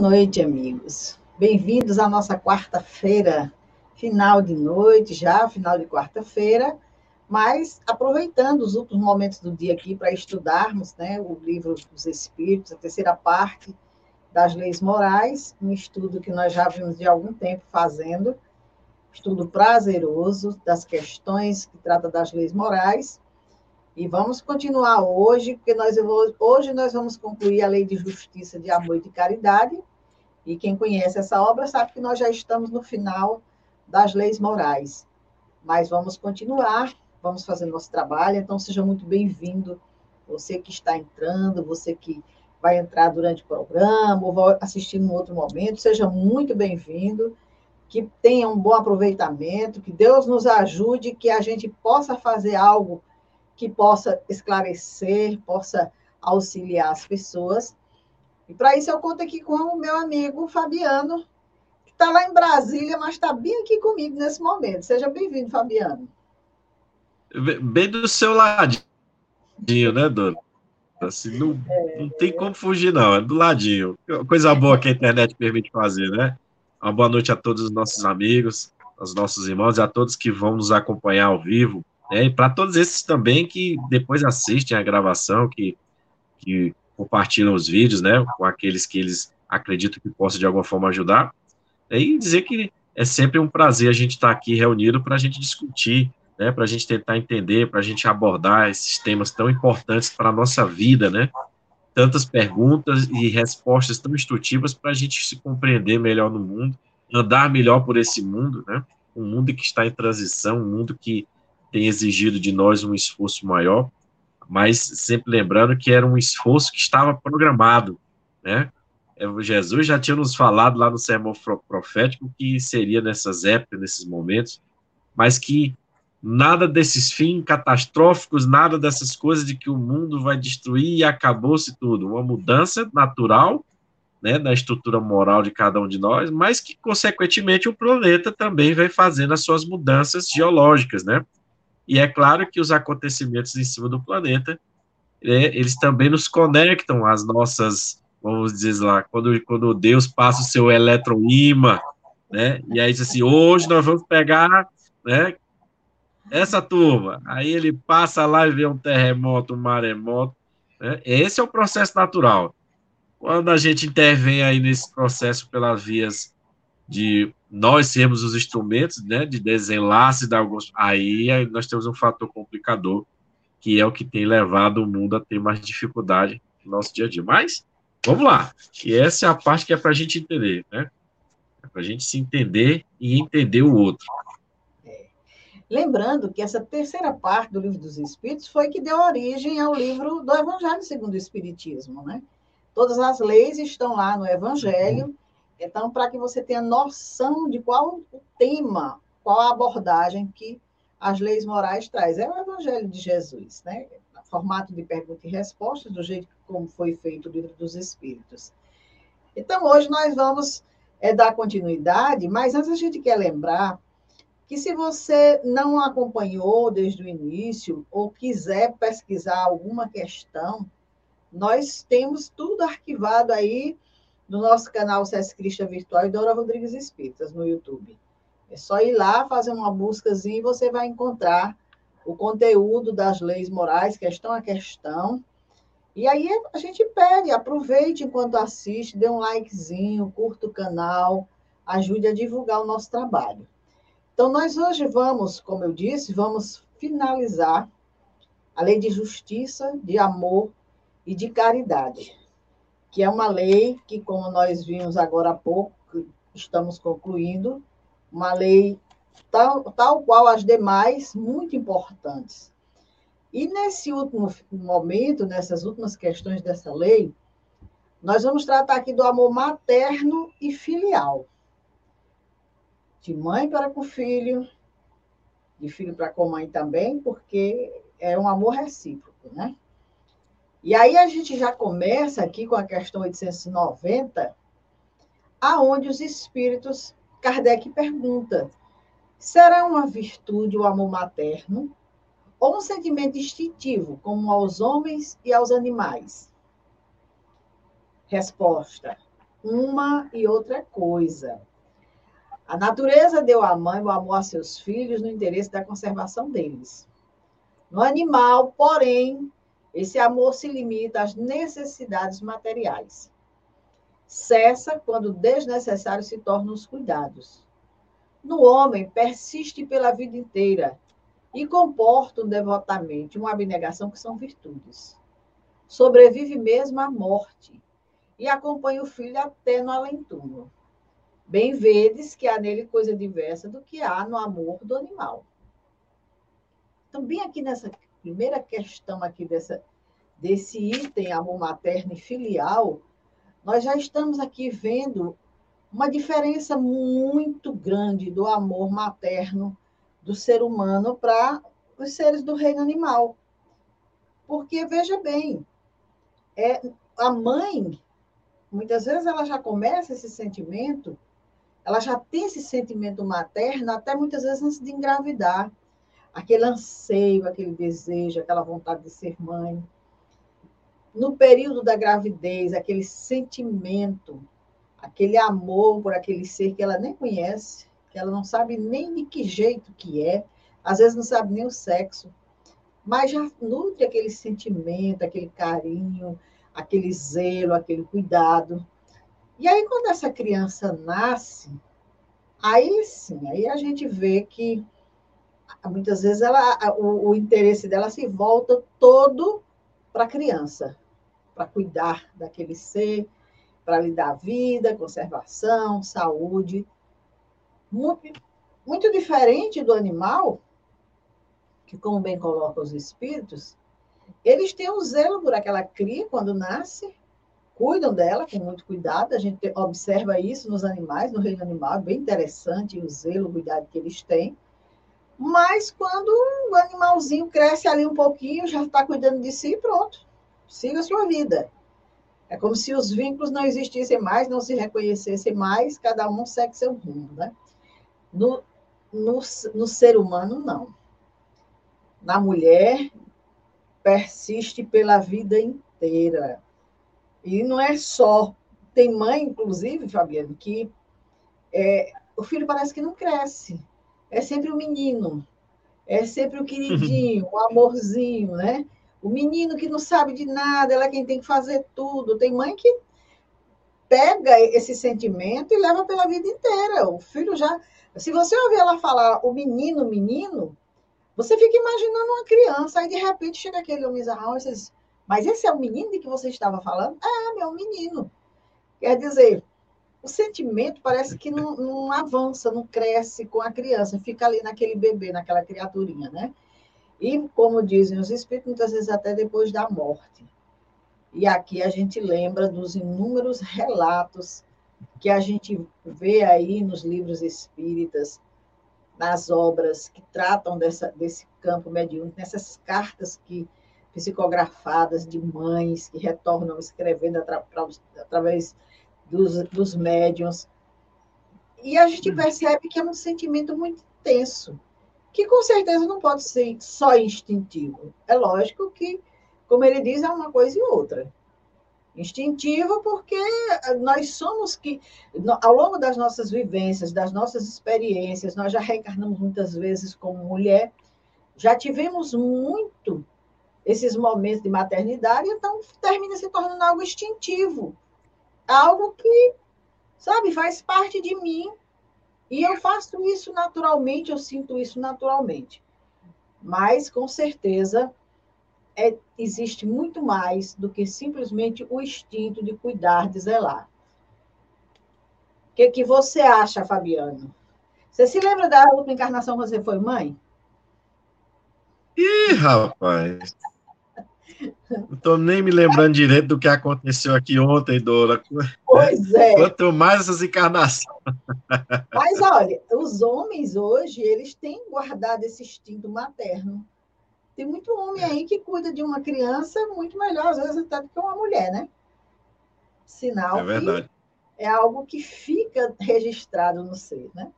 Noite, amigos. Bem-vindos à nossa quarta-feira, final de noite, já final de quarta-feira, mas aproveitando os últimos momentos do dia aqui para estudarmos né, o livro dos Espíritos, a terceira parte das leis morais, um estudo que nós já vimos de algum tempo fazendo, estudo prazeroso das questões que trata das leis morais. E vamos continuar hoje, porque nós hoje nós vamos concluir a lei de justiça, de amor e de caridade. E quem conhece essa obra sabe que nós já estamos no final das leis morais. Mas vamos continuar, vamos fazer nosso trabalho. Então seja muito bem-vindo, você que está entrando, você que vai entrar durante o programa ou vai assistir em outro momento, seja muito bem-vindo que tenha um bom aproveitamento, que Deus nos ajude, que a gente possa fazer algo que possa esclarecer, possa auxiliar as pessoas. E para isso eu conto aqui com o meu amigo Fabiano, que está lá em Brasília, mas está bem aqui comigo nesse momento. Seja bem-vindo, Fabiano. Bem do seu ladinho, né, dona? Assim, não, não tem como fugir, não, é do ladinho. Coisa boa que a internet permite fazer, né? Uma boa noite a todos os nossos amigos, aos nossos irmãos e a todos que vão nos acompanhar ao vivo né? E para todos esses também que depois assistem a gravação, que, que compartilham os vídeos, né? Com aqueles que eles acreditam que possam de alguma forma ajudar. E dizer que é sempre um prazer a gente estar aqui reunido para a gente discutir, né? Para a gente tentar entender, para a gente abordar esses temas tão importantes para a nossa vida, né? Tantas perguntas e respostas tão instrutivas para a gente se compreender melhor no mundo, andar melhor por esse mundo, né? Um mundo que está em transição, um mundo que tem exigido de nós um esforço maior, mas sempre lembrando que era um esforço que estava programado, né? É, Jesus já tinha nos falado lá no sermão profético que seria nessas épocas, nesses momentos, mas que nada desses fins catastróficos, nada dessas coisas de que o mundo vai destruir e acabou-se tudo. Uma mudança natural, né, na estrutura moral de cada um de nós, mas que, consequentemente, o planeta também vai fazendo as suas mudanças geológicas, né? E é claro que os acontecimentos em cima do planeta, né, eles também nos conectam às nossas, vamos dizer lá, quando, quando Deus passa o seu eletroímã, né? E aí diz assim, hoje nós vamos pegar, né? Essa turma. Aí ele passa lá e vê um terremoto, um maremoto. Né? Esse é o processo natural. Quando a gente intervém aí nesse processo pelas vias de nós sermos os instrumentos né, de desenlace da alguns. Aí nós temos um fator complicador, que é o que tem levado o mundo a ter mais dificuldade no nosso dia a dia. Mas, vamos lá, e essa é a parte que é para a gente entender, né? É para a gente se entender e entender o outro. É. Lembrando que essa terceira parte do livro dos Espíritos foi que deu origem ao livro do Evangelho segundo o Espiritismo, né? Todas as leis estão lá no Evangelho, então, para que você tenha noção de qual o tema, qual a abordagem que as leis morais traz. É o Evangelho de Jesus, né? Formato de pergunta e resposta, do jeito como foi feito o livro dos Espíritos. Então, hoje nós vamos é, dar continuidade, mas antes a gente quer lembrar que se você não acompanhou desde o início ou quiser pesquisar alguma questão, nós temos tudo arquivado aí no nosso canal César Cristian Virtual e Dora Rodrigues Espíritas no YouTube. É só ir lá, fazer uma buscazinha e você vai encontrar o conteúdo das leis morais, questão a questão. E aí a gente pede, aproveite enquanto assiste, dê um likezinho, curta o canal, ajude a divulgar o nosso trabalho. Então, nós hoje vamos, como eu disse, vamos finalizar a lei de justiça, de amor e de caridade que é uma lei que, como nós vimos agora há pouco, estamos concluindo, uma lei tal, tal qual as demais, muito importantes. E nesse último momento, nessas últimas questões dessa lei, nós vamos tratar aqui do amor materno e filial. De mãe para com filho, de filho para com mãe também, porque é um amor recíproco, né? E aí a gente já começa aqui com a questão 890, aonde os espíritos, Kardec pergunta: será uma virtude o amor materno ou um sentimento instintivo, como aos homens e aos animais? Resposta: uma e outra coisa. A natureza deu à mãe o amor a seus filhos no interesse da conservação deles. No animal, porém, esse amor se limita às necessidades materiais. Cessa quando desnecessário se tornam os cuidados. No homem, persiste pela vida inteira e comportam devotamente uma abnegação que são virtudes. Sobrevive mesmo à morte e acompanha o filho até no além-túmulo. Bem vedes que há nele coisa diversa do que há no amor do animal. Também aqui nessa primeira questão aqui dessa, desse item amor materno e filial, nós já estamos aqui vendo uma diferença muito grande do amor materno do ser humano para os seres do reino animal. Porque, veja bem, é, a mãe, muitas vezes ela já começa esse sentimento, ela já tem esse sentimento materno, até muitas vezes antes de engravidar. Aquele anseio, aquele desejo, aquela vontade de ser mãe. No período da gravidez, aquele sentimento, aquele amor por aquele ser que ela nem conhece, que ela não sabe nem de que jeito que é, às vezes não sabe nem o sexo, mas já nutre aquele sentimento, aquele carinho, aquele zelo, aquele cuidado. E aí, quando essa criança nasce, aí sim, aí a gente vê que muitas vezes ela, o, o interesse dela se volta todo para a criança, para cuidar daquele ser, para lhe dar vida, conservação, saúde muito, muito diferente do animal, que, como bem coloca os espíritos, eles têm um zelo por aquela cria quando nasce, cuidam dela com muito cuidado. A gente observa isso nos animais, no reino animal, é bem interessante o zelo, o cuidado que eles têm. Mas quando o animalzinho cresce ali um pouquinho, já está cuidando de si, pronto, siga a sua vida. É como se os vínculos não existissem mais, não se reconhecessem mais, cada um segue seu rumo, né? No, no, no ser humano, não. Na mulher, persiste pela vida inteira. E não é só. Tem mãe, inclusive, Fabiano, que é, o filho parece que não cresce. É sempre o menino. É sempre o queridinho, o amorzinho, né? O menino que não sabe de nada, ela é quem tem que fazer tudo. Tem mãe que pega esse sentimento e leva pela vida inteira. O filho já se você ouvir ela falar o menino, menino, você fica imaginando uma criança, aí de repente chega aquele homem e diz, mas esse é o menino de que você estava falando? É, meu menino. Quer dizer, o sentimento parece que não, não, avança, não cresce com a criança, fica ali naquele bebê, naquela criaturinha, né? E, como dizem os espíritos, muitas vezes até depois da morte. E aqui a gente lembra dos inúmeros relatos que a gente vê aí nos livros espíritas, nas obras que tratam dessa, desse campo mediúnico, nessas cartas que psicografadas de mães que retornam escrevendo atra, através dos, dos médiums. E a gente percebe que é um sentimento muito intenso, que com certeza não pode ser só instintivo. É lógico que, como ele diz, é uma coisa e outra instintivo porque nós somos que, ao longo das nossas vivências, das nossas experiências, nós já reencarnamos muitas vezes como mulher, já tivemos muito esses momentos de maternidade, então termina se tornando algo instintivo, algo que, sabe, faz parte de mim, e eu faço isso naturalmente, eu sinto isso naturalmente. Mas, com certeza, é, existe muito mais do que simplesmente o instinto de cuidar, de zelar. O que, que você acha, Fabiano? Você se lembra da última encarnação que você foi mãe? Ih, rapaz! Não estou nem me lembrando direito do que aconteceu aqui ontem, Dora. Pois é. Quanto mais essas encarnações. Mas olha, os homens hoje, eles têm guardado esse instinto materno. Tem muito homem aí que cuida de uma criança muito melhor, às vezes, até do que uma mulher, né? Sinal é verdade. que é algo que fica registrado no ser, né?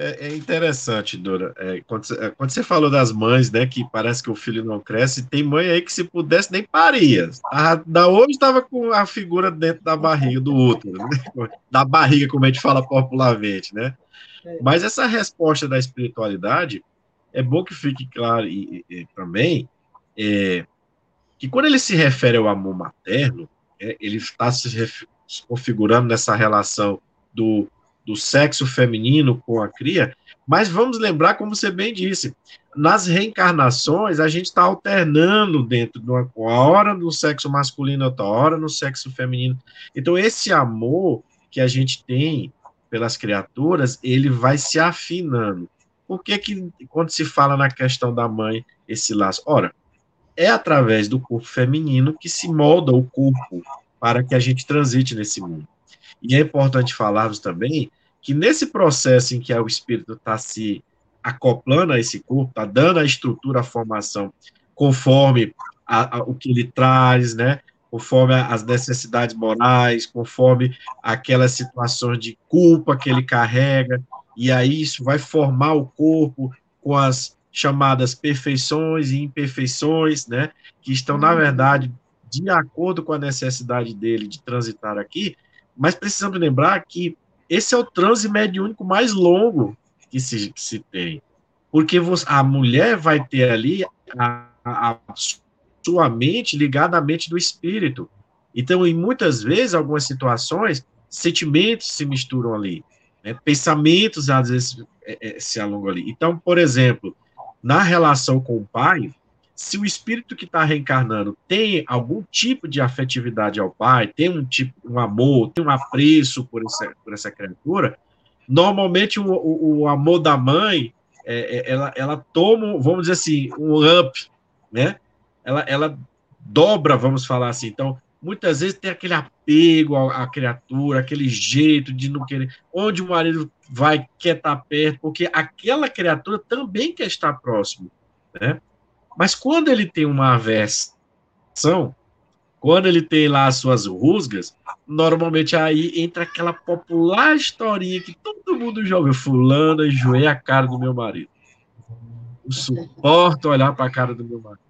É, é interessante, Dora. É, quando, você, é, quando, você falou das mães, né, que parece que o filho não cresce, tem mãe aí que se pudesse nem paria. A, da hoje estava com a figura dentro da barriga do outro, né? da barriga, como a gente fala popularmente, né? É. Mas essa resposta da espiritualidade é bom que fique claro e, e, também é, que quando ele se refere ao amor materno, é, ele está se configurando nessa relação do do sexo feminino com a cria, mas vamos lembrar, como você bem disse, nas reencarnações a gente está alternando dentro de uma, hora no sexo masculino, outra hora no sexo feminino. Então, esse amor que a gente tem pelas criaturas, ele vai se afinando. Por que, que quando se fala na questão da mãe, esse laço? Ora, é através do corpo feminino que se molda o corpo para que a gente transite nesse mundo. E é importante falarmos também que nesse processo em que o espírito está se acoplando a esse corpo, está dando a estrutura, a formação, conforme a, a, o que ele traz, né? conforme as necessidades morais, conforme aquelas situações de culpa que ele carrega, e aí isso vai formar o corpo com as chamadas perfeições e imperfeições, né, que estão, na uhum. verdade, de acordo com a necessidade dele de transitar aqui, mas precisamos lembrar que esse é o transe mediúnico mais longo que se, se tem. Porque você, a mulher vai ter ali a, a, a sua mente ligada à mente do espírito. Então, em muitas vezes, algumas situações, sentimentos se misturam ali, né? pensamentos às vezes é, é, se alongam ali. Então, por exemplo, na relação com o pai, se o espírito que está reencarnando tem algum tipo de afetividade ao pai, tem um tipo, um amor, tem um apreço por essa, por essa criatura, normalmente o, o, o amor da mãe, é, é, ela, ela toma, vamos dizer assim, um up, né? Ela, ela dobra, vamos falar assim. Então, muitas vezes tem aquele apego à, à criatura, aquele jeito de não querer, onde o marido vai, quer estar perto, porque aquela criatura também quer estar próximo, né? Mas quando ele tem uma aversão, quando ele tem lá as suas rusgas, normalmente aí entra aquela popular historinha que todo mundo ouviu. Fulano enjoei a cara do meu marido. Não suporto olhar para a cara do meu marido.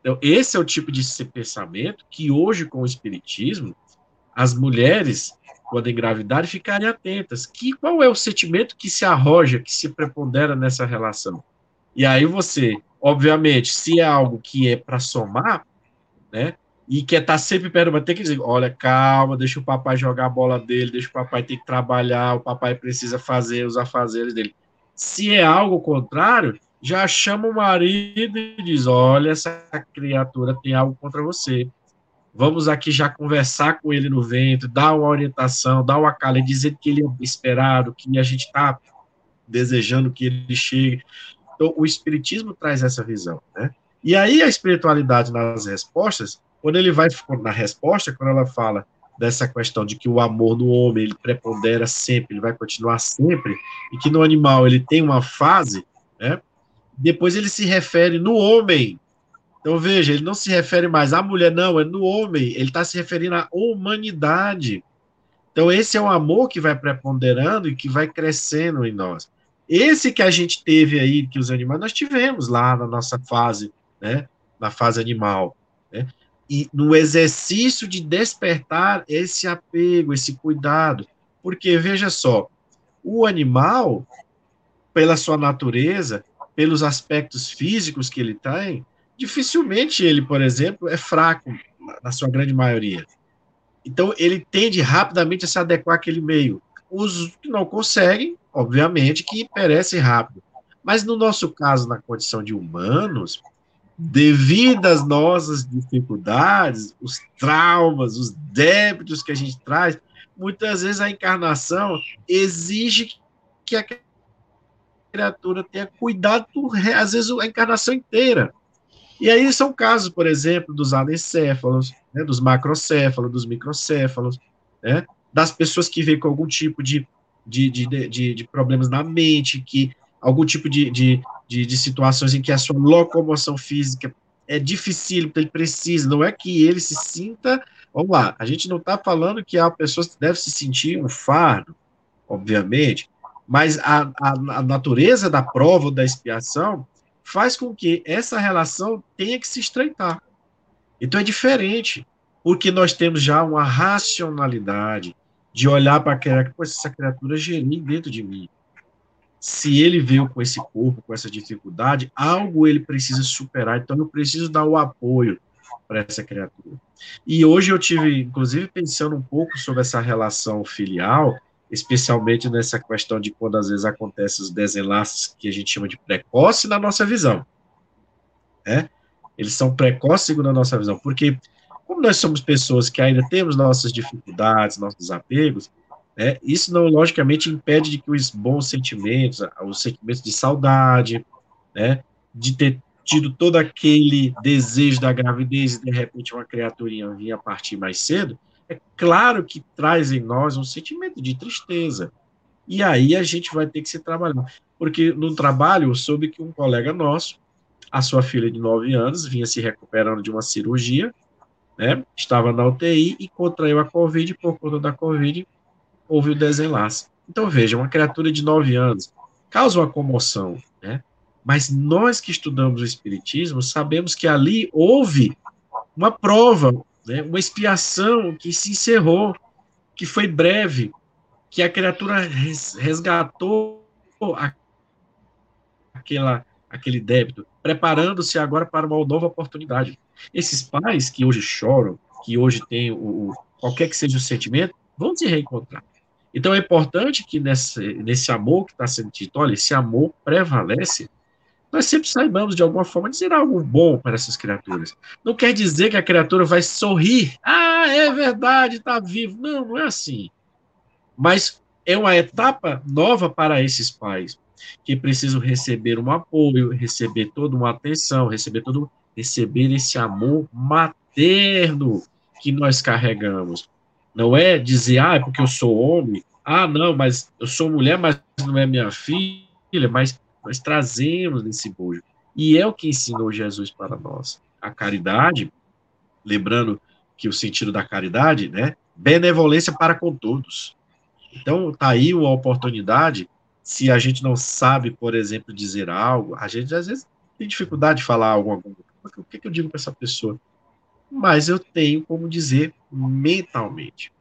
Então, esse é o tipo de pensamento que hoje, com o Espiritismo, as mulheres, quando engravidarem, ficarem atentas. Que, qual é o sentimento que se arroja, que se prepondera nessa relação? E aí você Obviamente, se é algo que é para somar, né? E quer estar tá sempre perto, vai ter que dizer: olha, calma, deixa o papai jogar a bola dele, deixa o papai ter que trabalhar, o papai precisa fazer os afazeres dele. Se é algo contrário, já chama o marido e diz: olha, essa criatura tem algo contra você. Vamos aqui já conversar com ele no vento, dar uma orientação, dar uma cala, dizer que ele é esperado, que a gente está desejando que ele chegue. Então, o Espiritismo traz essa visão, né? E aí, a espiritualidade nas respostas, quando ele vai na resposta, quando ela fala dessa questão de que o amor no homem ele prepondera sempre, ele vai continuar sempre, e que no animal ele tem uma fase, né? Depois ele se refere no homem. Então veja, ele não se refere mais à mulher, não, é no homem. Ele está se referindo à humanidade. Então esse é o amor que vai preponderando e que vai crescendo em nós. Esse que a gente teve aí, que os animais, nós tivemos lá na nossa fase, né, na fase animal, né, e no exercício de despertar esse apego, esse cuidado, porque veja só, o animal, pela sua natureza, pelos aspectos físicos que ele tem, dificilmente ele, por exemplo, é fraco, na sua grande maioria. Então, ele tende rapidamente a se adequar àquele meio. Os que não conseguem, obviamente que perece rápido. Mas no nosso caso, na condição de humanos, devido às nossas dificuldades, os traumas, os débitos que a gente traz, muitas vezes a encarnação exige que a criatura tenha cuidado, às vezes, a encarnação inteira. E aí são casos, por exemplo, dos anencéfalos, né, dos macrocéfalos, dos microcéfalos, né, das pessoas que vêm com algum tipo de de, de, de, de problemas na mente, que algum tipo de, de, de, de, situações em que a sua locomoção física é difícil, ele precisa, não é que ele se sinta. Vamos lá, a gente não está falando que a pessoa deve se sentir um fardo, obviamente, Mas a, a, a natureza da prova ou da expiação faz com que essa relação tenha que se estreitar. Então é diferente, porque nós temos já uma racionalidade de olhar para aquela, essa criatura gerir dentro de mim. Se ele veio com esse corpo, com essa dificuldade, algo ele precisa superar, então eu preciso dar o apoio para essa criatura. E hoje eu tive, inclusive, pensando um pouco sobre essa relação filial, especialmente nessa questão de quando às vezes acontecem os desenlaces que a gente chama de precoce na nossa visão. Né? Eles são precoces segundo a nossa visão, porque como nós somos pessoas que ainda temos nossas dificuldades, nossos apegos, né, isso não logicamente impede de que os bons sentimentos, os sentimentos de saudade, né, de ter tido todo aquele desejo da gravidez e de repente uma criaturinha vinha partir mais cedo, é claro que traz em nós um sentimento de tristeza. E aí a gente vai ter que se trabalhar. Porque no trabalho eu soube que um colega nosso, a sua filha de 9 anos, vinha se recuperando de uma cirurgia, né? Estava na UTI e contraiu a Covid, por conta da Covid houve o desenlace. Então veja, uma criatura de 9 anos causa uma comoção, né? Mas nós que estudamos o Espiritismo sabemos que ali houve uma prova, né, uma expiação que se encerrou, que foi breve, que a criatura resgatou aquela, aquele débito, preparando-se agora para uma nova oportunidade. Esses pais que hoje choram, que hoje têm o, o qualquer que seja o sentimento, vão se reencontrar. Então é importante que nesse, nesse amor que está sendo dito, olha, esse amor prevalece nós sempre saibamos, de alguma forma, dizer algo bom para essas criaturas. Não quer dizer que a criatura vai sorrir. Ah, é verdade, está vivo. Não, não é assim. Mas é uma etapa nova para esses pais, que precisam receber um apoio, receber toda uma atenção, receber todo receber esse amor materno que nós carregamos. Não é dizer, ah, é porque eu sou homem, ah, não, mas eu sou mulher, mas não é minha filha, mas nós trazemos nesse bojo. E é o que ensinou Jesus para nós. A caridade, lembrando que o sentido da caridade, né, benevolência para com todos. Então, tá aí uma oportunidade, se a gente não sabe, por exemplo, dizer algo, a gente às vezes tem dificuldade de falar algo, o que, que eu digo para essa pessoa? Mas eu tenho como dizer mentalmente.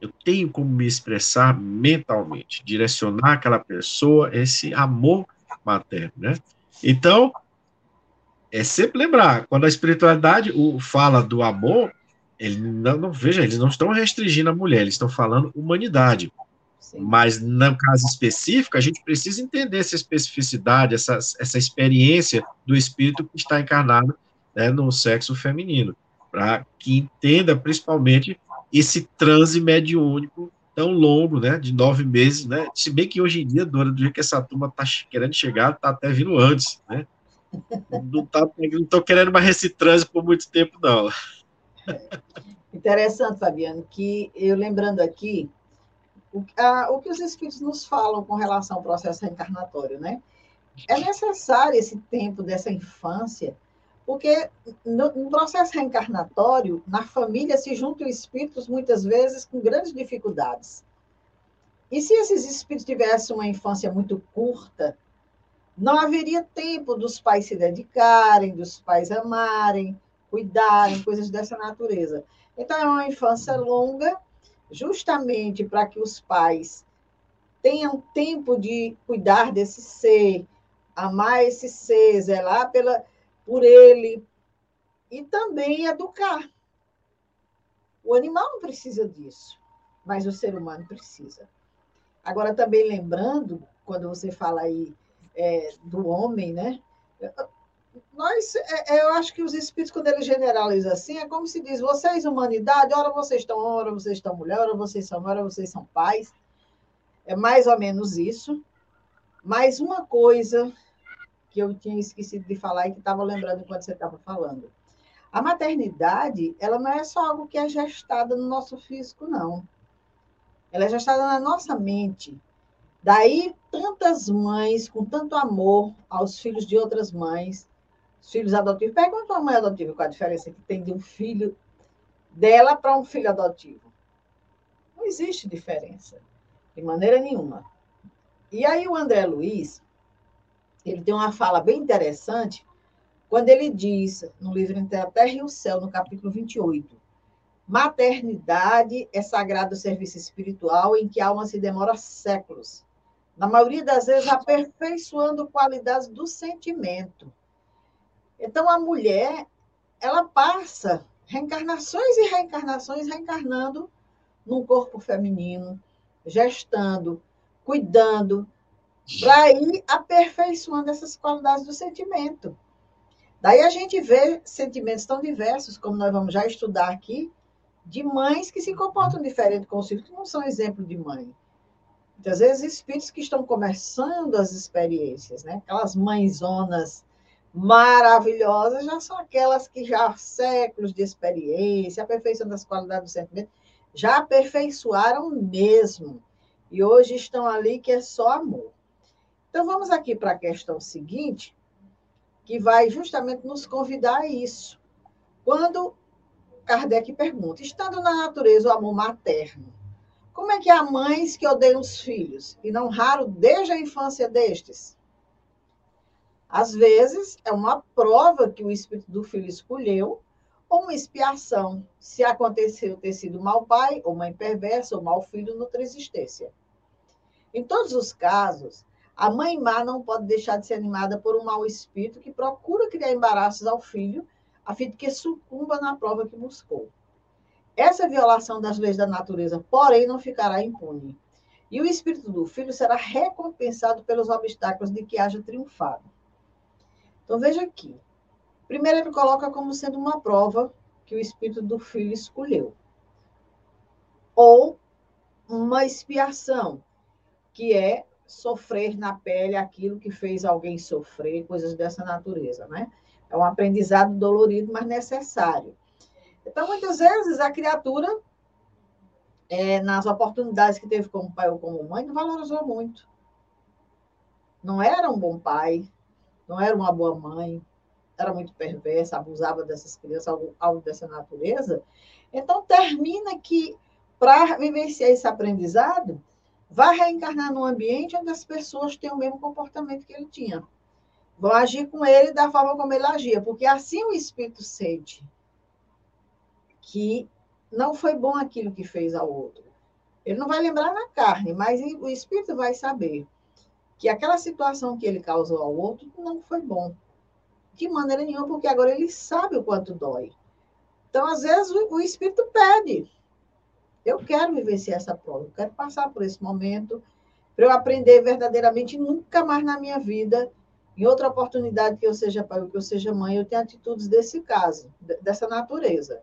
Eu tenho como me expressar mentalmente, direcionar aquela pessoa esse amor materno, né? Então, é sempre lembrar, quando a espiritualidade o, fala do amor, ele não, não, veja, eles não estão restringindo a mulher, eles estão falando humanidade. Sim. Mas no caso específico, a gente precisa entender essa especificidade, essa, essa experiência do espírito que está encarnado né, no sexo feminino, para que entenda principalmente esse transe mediúnico tão longo, né, de nove meses, né, se bem que hoje em dia, Dora, do jeito que essa turma tá querendo chegar, tá até vindo antes, né, não tá, querendo mais esse trânsito por muito tempo, não. Interessante, Fabiano, que eu lembrando aqui, o, a, o que os espíritos nos falam com relação ao processo reencarnatório, né, é necessário esse tempo dessa infância porque no, no, processo reencarnatório, na família se juntam espíritos muitas vezes com grandes dificuldades. E se esses espíritos tivessem uma infância muito curta, não haveria tempo dos pais se dedicarem, dos pais amarem, cuidarem, coisas dessa natureza. Então, é uma infância longa, justamente para que os pais tenham tempo de cuidar desse ser, amar esse ser, zelar pela, por ele e também educar. O animal não precisa disso, mas o ser humano precisa. Agora, também lembrando, quando você fala aí é, do homem, né? Nós, é, é, eu acho que os espíritos, quando eles generalizam assim, é como se diz: vocês, humanidade, ora vocês estão, ora vocês estão mulher, ora vocês são, ora vocês são pais. É mais ou menos isso. Mas uma coisa que eu tinha esquecido de falar e que estava lembrando enquanto você estava falando. A maternidade, ela não é só algo que é gestada no nosso físico, não. Ela é gestada na nossa mente. Daí, tantas mães com tanto amor aos filhos de outras mães, os filhos adotivos. Pergunta uma mãe adotiva qual a diferença que tem de um filho dela para um filho adotivo. Não existe diferença, de maneira nenhuma. E aí o André Luiz, ele tem uma fala bem interessante, quando ele diz, no livro Entre a Terra e o Céu, no capítulo 28, maternidade é sagrado serviço espiritual em que a alma se demora séculos, na maioria das vezes aperfeiçoando qualidades do sentimento. Então, a mulher, ela passa reencarnações e reencarnações reencarnando num corpo feminino, gestando, cuidando, para ir aperfeiçoando essas qualidades do sentimento. Daí a gente vê sentimentos tão diversos, como nós vamos já estudar aqui, de mães que se comportam diferente com os filhos, que não são exemplo de mãe. Muitas vezes, espíritos que estão começando as experiências, né? aquelas mãezonas maravilhosas, já são aquelas que já há séculos de experiência, aperfeiçoando as qualidades do sentimento, já aperfeiçoaram mesmo. E hoje estão ali que é só amor. Então, vamos aqui para a questão seguinte, que vai justamente nos convidar a isso. Quando Kardec pergunta, estando na natureza o amor materno, como é que há mães que odeiam os filhos, e não raro desde a infância destes? Às vezes, é uma prova que o espírito do filho escolheu, ou uma expiação, se aconteceu ter sido mau pai, ou mãe perversa, ou mau filho noutra existência. Em todos os casos, a mãe má não pode deixar de ser animada por um mau espírito que procura criar embaraços ao filho, a fim de que sucumba na prova que buscou. Essa violação das leis da natureza, porém, não ficará impune. E o espírito do filho será recompensado pelos obstáculos de que haja triunfado. Então, veja aqui. Primeiro, ele coloca como sendo uma prova que o espírito do filho escolheu. Ou uma expiação, que é sofrer na pele aquilo que fez alguém sofrer, coisas dessa natureza, né? É um aprendizado dolorido, mas necessário. Então, muitas vezes, a criatura, é, nas oportunidades que teve como pai ou como mãe, não valorizou muito. Não era um bom pai, não era uma boa mãe, era muito perversa, abusava dessas crianças, algo, algo dessa natureza. Então, termina que, para vivenciar esse aprendizado, vai reencarnar num ambiente onde as pessoas têm o mesmo comportamento que ele tinha. Vão agir com ele da forma como ele agia, porque assim o espírito sente que não foi bom aquilo que fez ao outro. Ele não vai lembrar na carne, mas o espírito vai saber que aquela situação que ele causou ao outro não foi bom. De maneira nenhuma, porque agora ele sabe o quanto dói. Então, às vezes, o, o espírito pede, eu quero vivenciar essa prova, eu quero passar por esse momento, para eu aprender verdadeiramente nunca mais na minha vida, em outra oportunidade que eu seja pai ou que eu seja mãe, eu tenho atitudes desse caso, dessa natureza.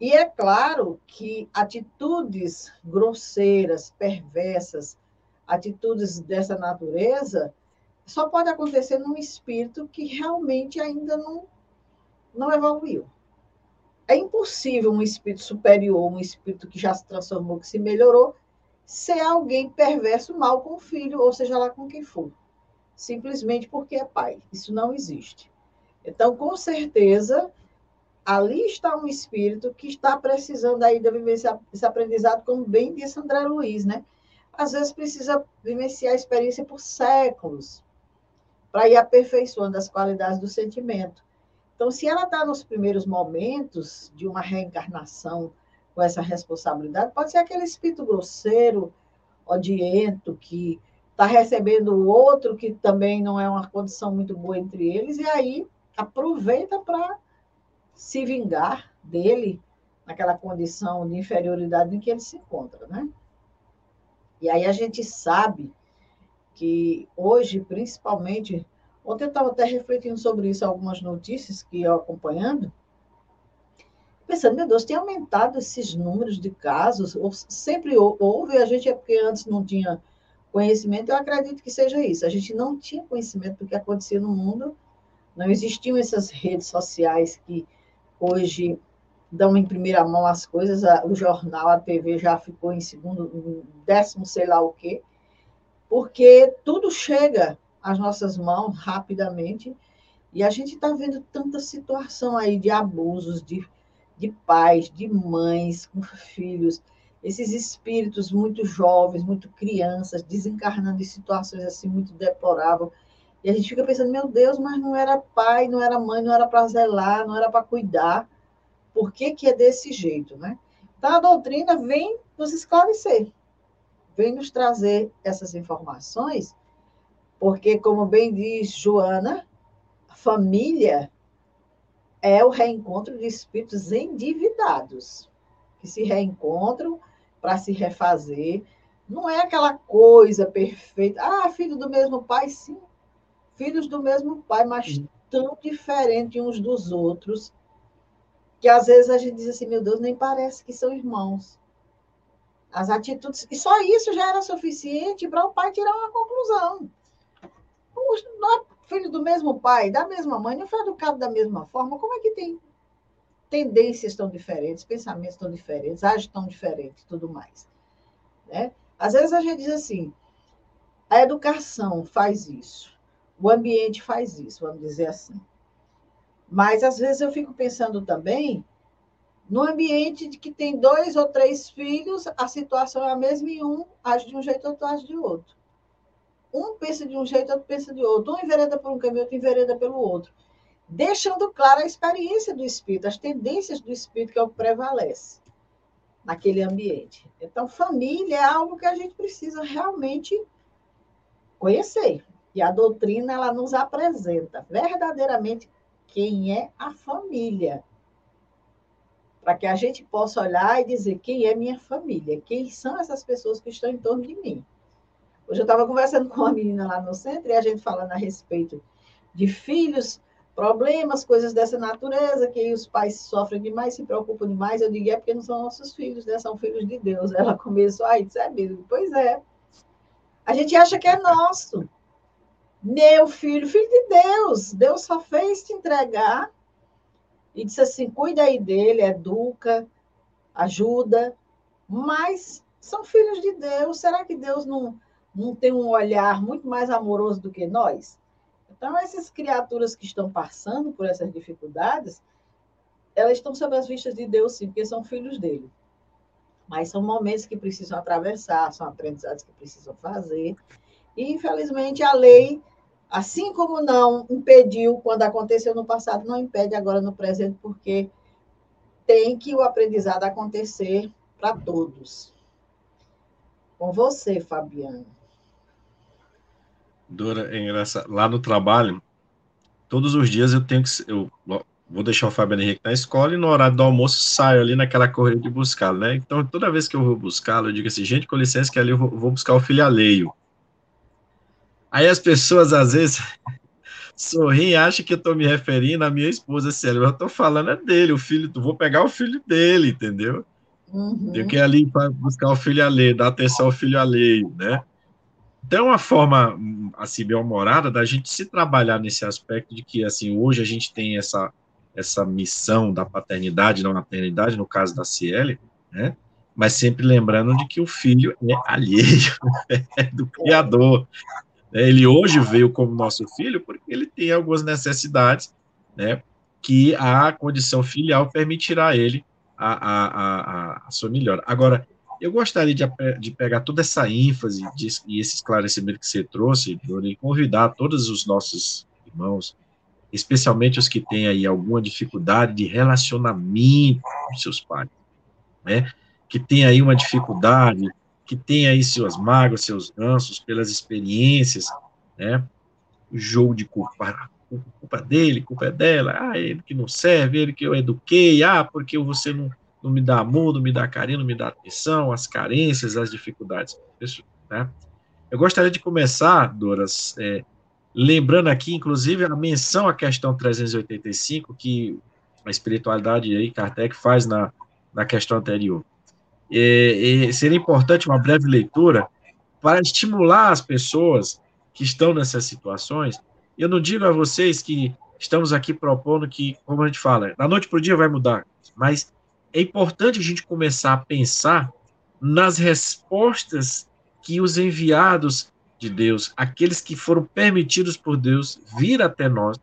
E é claro que atitudes grosseiras, perversas, atitudes dessa natureza, só pode acontecer num espírito que realmente ainda não, não evoluiu. É impossível um espírito superior, um espírito que já se transformou, que se melhorou, ser alguém perverso, mal com o filho, ou seja lá com quem for. Simplesmente porque é pai. Isso não existe. Então, com certeza, ali está um espírito que está precisando ainda viver esse, aprendizado, como bem disse André Luiz, né? Às vezes precisa vivenciar a experiência por séculos para ir aperfeiçoando as qualidades do sentimento. Então, se ela está nos primeiros momentos de uma reencarnação com essa responsabilidade, pode ser aquele espírito grosseiro, odiento, que está recebendo o outro que também não é uma condição muito boa entre eles, e aí aproveita para se vingar dele naquela condição de inferioridade em que ele se encontra, né? E aí a gente sabe que hoje, principalmente, Ontem eu estava até refletindo sobre isso, algumas notícias que eu acompanhando, pensando, meu Deus, tem aumentado esses números de casos, sempre houve, a gente é porque antes não tinha conhecimento, eu acredito que seja isso, a gente não tinha conhecimento do que acontecia no mundo, não existiam essas redes sociais que hoje dão em primeira mão as coisas, o jornal, a TV já ficou em segundo, décimo, sei lá o quê, porque tudo chega as nossas mãos rapidamente. E a gente está vendo tanta situação aí de abusos de, de pais, de mães com filhos. esses espíritos muito jovens, muito crianças, desencarnando em situações assim muito deploráveis. E a gente fica pensando, meu Deus, mas não era pai, não era mãe, não era para zelar, não era para cuidar. Por que, que é desse jeito, né? Então, a doutrina vem nos esclarecer, vem nos trazer essas informações, porque, como bem diz Joana, a família é o reencontro de espíritos endividados, que se reencontram para se refazer. Não é aquela coisa perfeita. Ah, filho do mesmo pai, sim. Filhos do mesmo pai, mas tão diferentes uns dos outros, que às vezes a gente diz assim, meu Deus, nem parece que são irmãos. As atitudes. E só isso já era suficiente para o pai tirar uma conclusão. Não é filho do mesmo pai, da mesma mãe, não foi educado da mesma forma, como é que tem tendências tão diferentes, pensamentos tão diferentes, agem tão diferentes, tudo mais. Né? Às vezes a gente diz assim, a educação faz isso, o ambiente faz isso, vamos dizer assim. Mas às vezes eu fico pensando também no ambiente de que tem dois ou três filhos, a situação é a mesma e um age de um jeito, outro age de outro. Um pensa de um jeito, outro pensa de outro. Um envereda por um caminho, outro envereda pelo outro deixando clara a experiência do espírito, as tendências do espírito que é o que prevalece naquele ambiente. Então, família é algo que a gente precisa realmente conhecer. E a doutrina ela nos apresenta verdadeiramente quem é a família. Para que a gente possa olhar e dizer quem é minha família, quem são essas pessoas que estão em torno de mim. Hoje eu estava conversando com uma menina lá no centro e a gente falando a respeito de filhos problemas, coisas dessa natureza, que os pais sofrem demais, se preocupam demais. Eu digo, é porque não são nossos filhos, né? São filhos de Deus. Ela começou, aí disse, é mesmo. Pois é. A gente acha que é nosso. Meu filho, filho de Deus. Deus só fez te entregar e disse assim: cuida aí dele, educa, ajuda. Mas são filhos de Deus. Será que Deus não, não tem um olhar muito mais amoroso do que nós? Então, essas criaturas que estão passando por essas dificuldades, elas estão sob as vistas de Deus, sim, porque são filhos dele. Mas são momentos que precisam atravessar, são aprendizados que precisam fazer. E, infelizmente, a lei, assim como não impediu quando aconteceu no passado, não impede agora no presente, porque tem que o aprendizado acontecer para todos. Com você, Fabiano. Dora, é engraçado. Lá no trabalho, todos os dias eu tenho que. Eu vou deixar o Fabiano Henrique na escola e no horário do almoço saio ali naquela corrida de buscá-lo, né? Então, toda vez que eu vou buscá-lo, eu digo assim, gente, com licença, que ali eu vou, vou buscar o filho alheio. Aí as pessoas, às vezes, sorriem e acham que eu estou me referindo à minha esposa, Célia, mas eu estou falando é dele, o filho, vou pegar o filho dele, entendeu? Uhum. Tenho que ir ali para buscar o filho alheio, dar atenção ao filho alheio, né? Então, uma forma, assim, bem-humorada da gente se trabalhar nesse aspecto de que, assim, hoje a gente tem essa, essa missão da paternidade, não maternidade, no caso da Ciele, né? Mas sempre lembrando de que o filho é alheio, é do Criador. Ele hoje veio como nosso filho porque ele tem algumas necessidades, né? Que a condição filial permitirá a ele a, a, a, a sua melhora. Agora, eu gostaria de, de pegar toda essa ênfase de, e esse esclarecimento que você trouxe, Dona, e convidar todos os nossos irmãos, especialmente os que têm aí alguma dificuldade de relacionamento com seus pais, né? Que tem aí uma dificuldade, que tem aí suas mágoas, seus ranços pelas experiências, né? O jogo de culpa, culpa dele, culpa é dela, ah, ele que não serve, ele que eu eduquei, ah, porque você não não me dá amor, não me dá carinho, não me dá atenção, as carências, as dificuldades. Né? Eu gostaria de começar, Doras, é, lembrando aqui, inclusive, a menção à questão 385, que a espiritualidade aí, Kardec faz na, na questão anterior. E, e seria importante uma breve leitura para estimular as pessoas que estão nessas situações. Eu não digo a vocês que estamos aqui propondo que, como a gente fala, da noite para o dia vai mudar, mas é importante a gente começar a pensar nas respostas que os enviados de Deus, aqueles que foram permitidos por Deus vir até nós,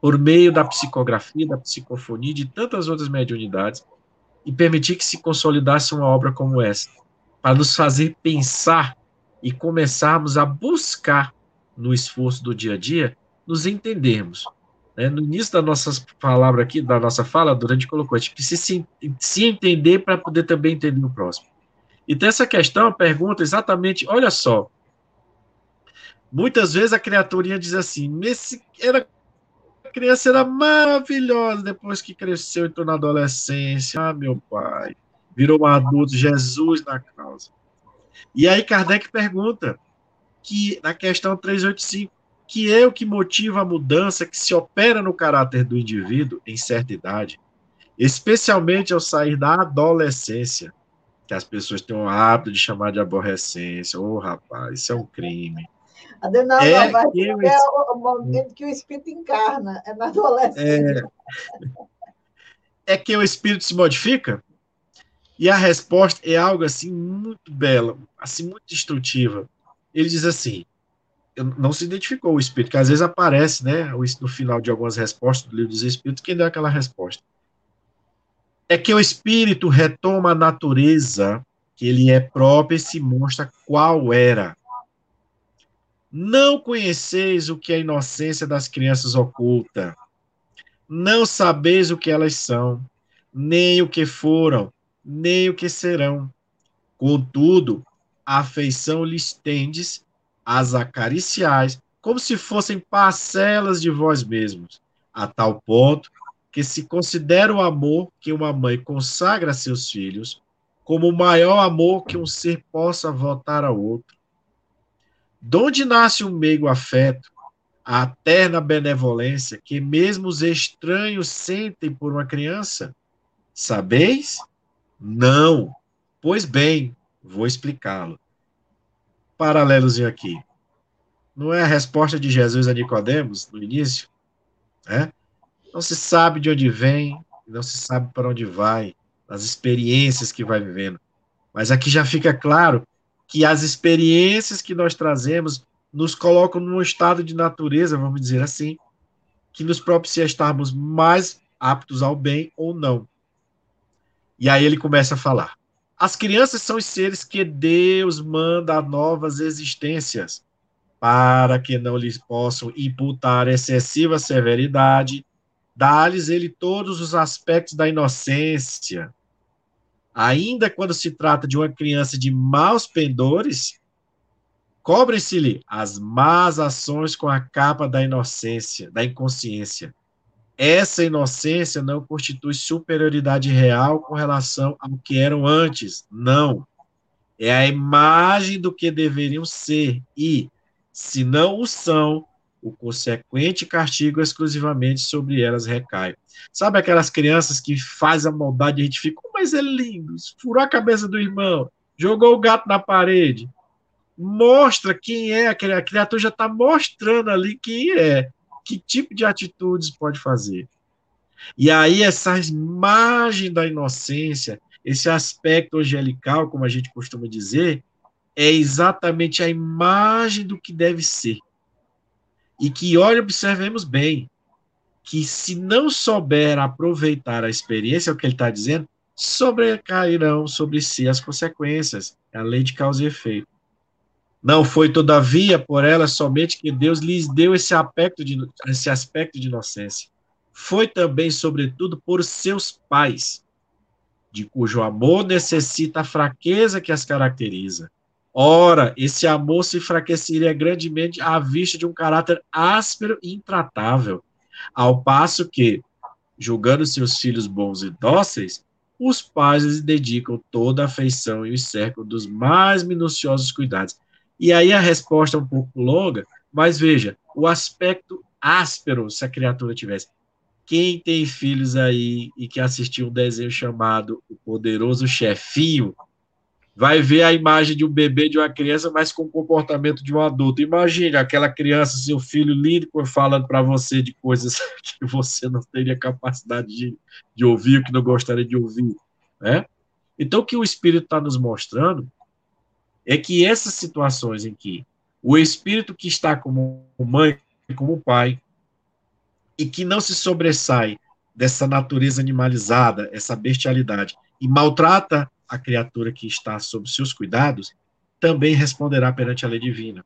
por meio da psicografia, da psicofonia, de tantas outras mediunidades, e permitir que se consolidasse uma obra como essa, para nos fazer pensar e começarmos a buscar no esforço do dia a dia, nos entendermos. Né? No início da nossa palavra aqui, da nossa fala, durante colocou, a gente precisa se, se entender para poder também entender o próximo. Então, essa questão pergunta exatamente, olha só, muitas vezes a criaturinha diz assim, esse era a criança era maravilhosa depois que cresceu e entrou na adolescência. Ah, meu pai, virou um adulto, Jesus na causa. E aí Kardec pergunta que na questão 385, que é o que motiva a mudança que se opera no caráter do indivíduo em certa idade, especialmente ao sair da adolescência, que as pessoas têm o hábito de chamar de aborrecência. Ô, oh, rapaz, isso é um crime. Adenal, é, não, que é o, momento que o espírito encarna, é na adolescência. É, é que o espírito se modifica? E a resposta é algo assim muito bela, assim muito destrutiva. Ele diz assim: não se identificou o espírito, que às vezes aparece, né, no final de algumas respostas do livro dos espíritos, quem deu aquela resposta. É que o espírito retoma a natureza que ele é próprio e se mostra qual era. Não conheceis o que a inocência das crianças oculta. Não sabeis o que elas são, nem o que foram, nem o que serão. Contudo, a afeição lhes tendes, as acariciais, como se fossem parcelas de vós mesmos, a tal ponto que se considera o amor que uma mãe consagra a seus filhos como o maior amor que um ser possa votar a outro Donde nasce o meigo afeto, a terna benevolência que mesmo os estranhos sentem por uma criança? Sabeis? Não. Pois bem, vou explicá-lo. Paralelozinho aqui. Não é a resposta de Jesus a Nicodemos no início? É? Não se sabe de onde vem, não se sabe para onde vai, as experiências que vai vivendo. Mas aqui já fica claro que as experiências que nós trazemos nos colocam num estado de natureza, vamos dizer assim, que nos propicia estarmos mais aptos ao bem ou não. E aí ele começa a falar: as crianças são os seres que Deus manda novas existências, para que não lhes possam imputar excessiva severidade, dá-lhes ele todos os aspectos da inocência, ainda quando se trata de uma criança de maus pendores, cobrem-se-lhe as más ações com a capa da inocência, da inconsciência. Essa inocência não constitui superioridade real com relação ao que eram antes, não. É a imagem do que deveriam ser e, se não o são, o consequente castigo exclusivamente sobre elas recai. Sabe aquelas crianças que faz a maldade e a gente fica, oh, mas é lindo, furou a cabeça do irmão, jogou o gato na parede. Mostra quem é, a criatura já está mostrando ali quem é, que tipo de atitudes pode fazer. E aí, essa imagem da inocência, esse aspecto angelical, como a gente costuma dizer, é exatamente a imagem do que deve ser. E que, olha, observemos bem, que se não souber aproveitar a experiência, é o que ele está dizendo, sobrecairão sobre si as consequências, a lei de causa e efeito. Não foi, todavia, por ela somente que Deus lhes deu esse aspecto de, esse aspecto de inocência. Foi também, sobretudo, por seus pais, de cujo amor necessita a fraqueza que as caracteriza. Ora, esse amor se enfraqueceria grandemente à vista de um caráter áspero e intratável, ao passo que, julgando seus filhos bons e dóceis, os pais lhes dedicam toda a afeição e o cercam dos mais minuciosos cuidados. E aí a resposta é um pouco longa, mas veja, o aspecto áspero, se a criatura tivesse. Quem tem filhos aí e que assistiu um desenho chamado O Poderoso Chefinho, vai ver a imagem de um bebê, de uma criança, mas com o comportamento de um adulto. Imagine aquela criança, seu filho lindo, falando para você de coisas que você não teria capacidade de, de ouvir, que não gostaria de ouvir. Né? Então, o que o Espírito está nos mostrando é que essas situações em que o Espírito que está como mãe, como pai, e que não se sobressai dessa natureza animalizada, essa bestialidade, e maltrata a criatura que está sob seus cuidados, também responderá perante a lei divina.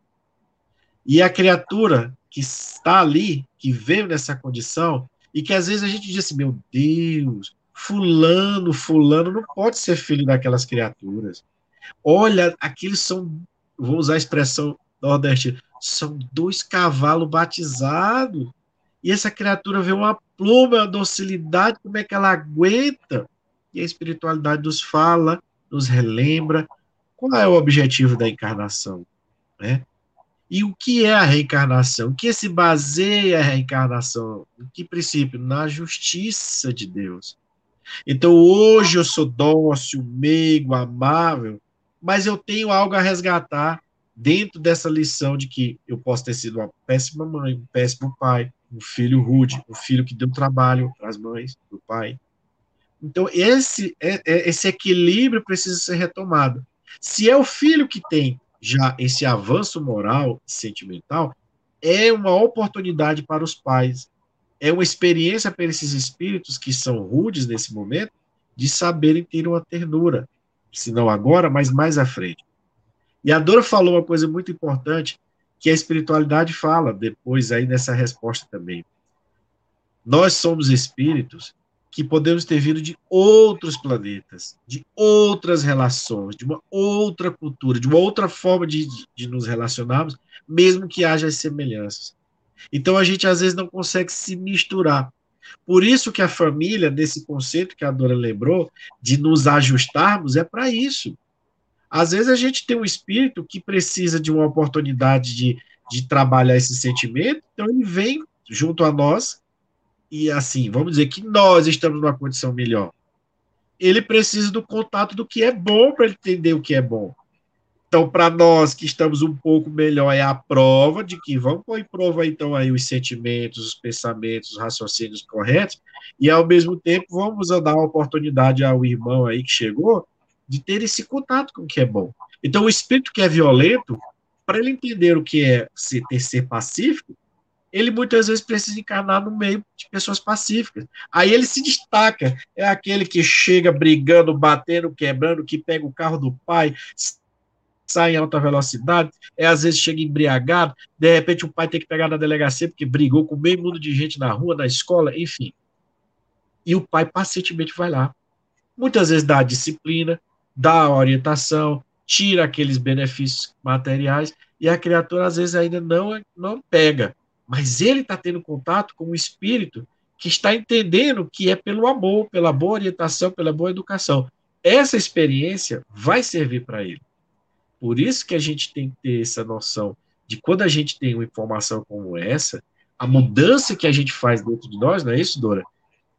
E a criatura que está ali, que veio nessa condição, e que às vezes a gente diz assim, meu Deus, fulano, fulano não pode ser filho daquelas criaturas. Olha, aqueles são, vou usar a expressão nordestina, são dois cavalos batizados. E essa criatura vê uma pluma, uma docilidade, como é que ela aguenta? E a espiritualidade nos fala, nos relembra qual é o objetivo da encarnação, né? E o que é a reencarnação? O que se baseia a reencarnação? Em que princípio? Na justiça de Deus. Então, hoje eu sou dócil, meigo, amável, mas eu tenho algo a resgatar dentro dessa lição de que eu posso ter sido uma péssima mãe, um péssimo pai, um filho rude, um filho que deu trabalho para as mães, para o pai. Então, esse, é, é, esse equilíbrio precisa ser retomado. Se é o filho que tem já esse avanço moral e sentimental, é uma oportunidade para os pais, é uma experiência para esses espíritos que são rudes nesse momento, de saberem ter uma ternura, se não agora, mas mais à frente. E a Dora falou uma coisa muito importante, que a espiritualidade fala depois aí nessa resposta também. Nós somos espíritos que podemos ter vindo de outros planetas, de outras relações, de uma outra cultura, de uma outra forma de, de nos relacionarmos, mesmo que haja as semelhanças. Então a gente às vezes não consegue se misturar. Por isso que a família, nesse conceito que a Dora lembrou, de nos ajustarmos, é para isso. Às vezes a gente tem um espírito que precisa de uma oportunidade de, de trabalhar esse sentimento, então ele vem junto a nós e assim, vamos dizer que nós estamos numa condição melhor. Ele precisa do contato do que é bom para entender o que é bom. Então, para nós que estamos um pouco melhor, é a prova de que vamos pôr em prova, então, aí os sentimentos, os pensamentos, os raciocínios corretos, e ao mesmo tempo vamos dar uma oportunidade ao irmão aí que chegou de ter esse contato com o que é bom. Então, o espírito que é violento, para ele entender o que é ser, ter ser pacífico, ele muitas vezes precisa encarnar no meio de pessoas pacíficas. Aí ele se destaca, é aquele que chega brigando, batendo, quebrando, que pega o carro do pai, sai em alta velocidade, é às vezes chega embriagado, de repente o pai tem que pegar na delegacia porque brigou com meio mundo de gente na rua, na escola, enfim. E o pai pacientemente vai lá. Muitas vezes dá a disciplina, dá a orientação, tira aqueles benefícios materiais e a criatura às vezes ainda não não pega mas ele está tendo contato com um espírito que está entendendo que é pelo amor, pela boa orientação, pela boa educação. Essa experiência vai servir para ele. Por isso que a gente tem que ter essa noção de quando a gente tem uma informação como essa, a mudança que a gente faz dentro de nós, não é isso, Dora?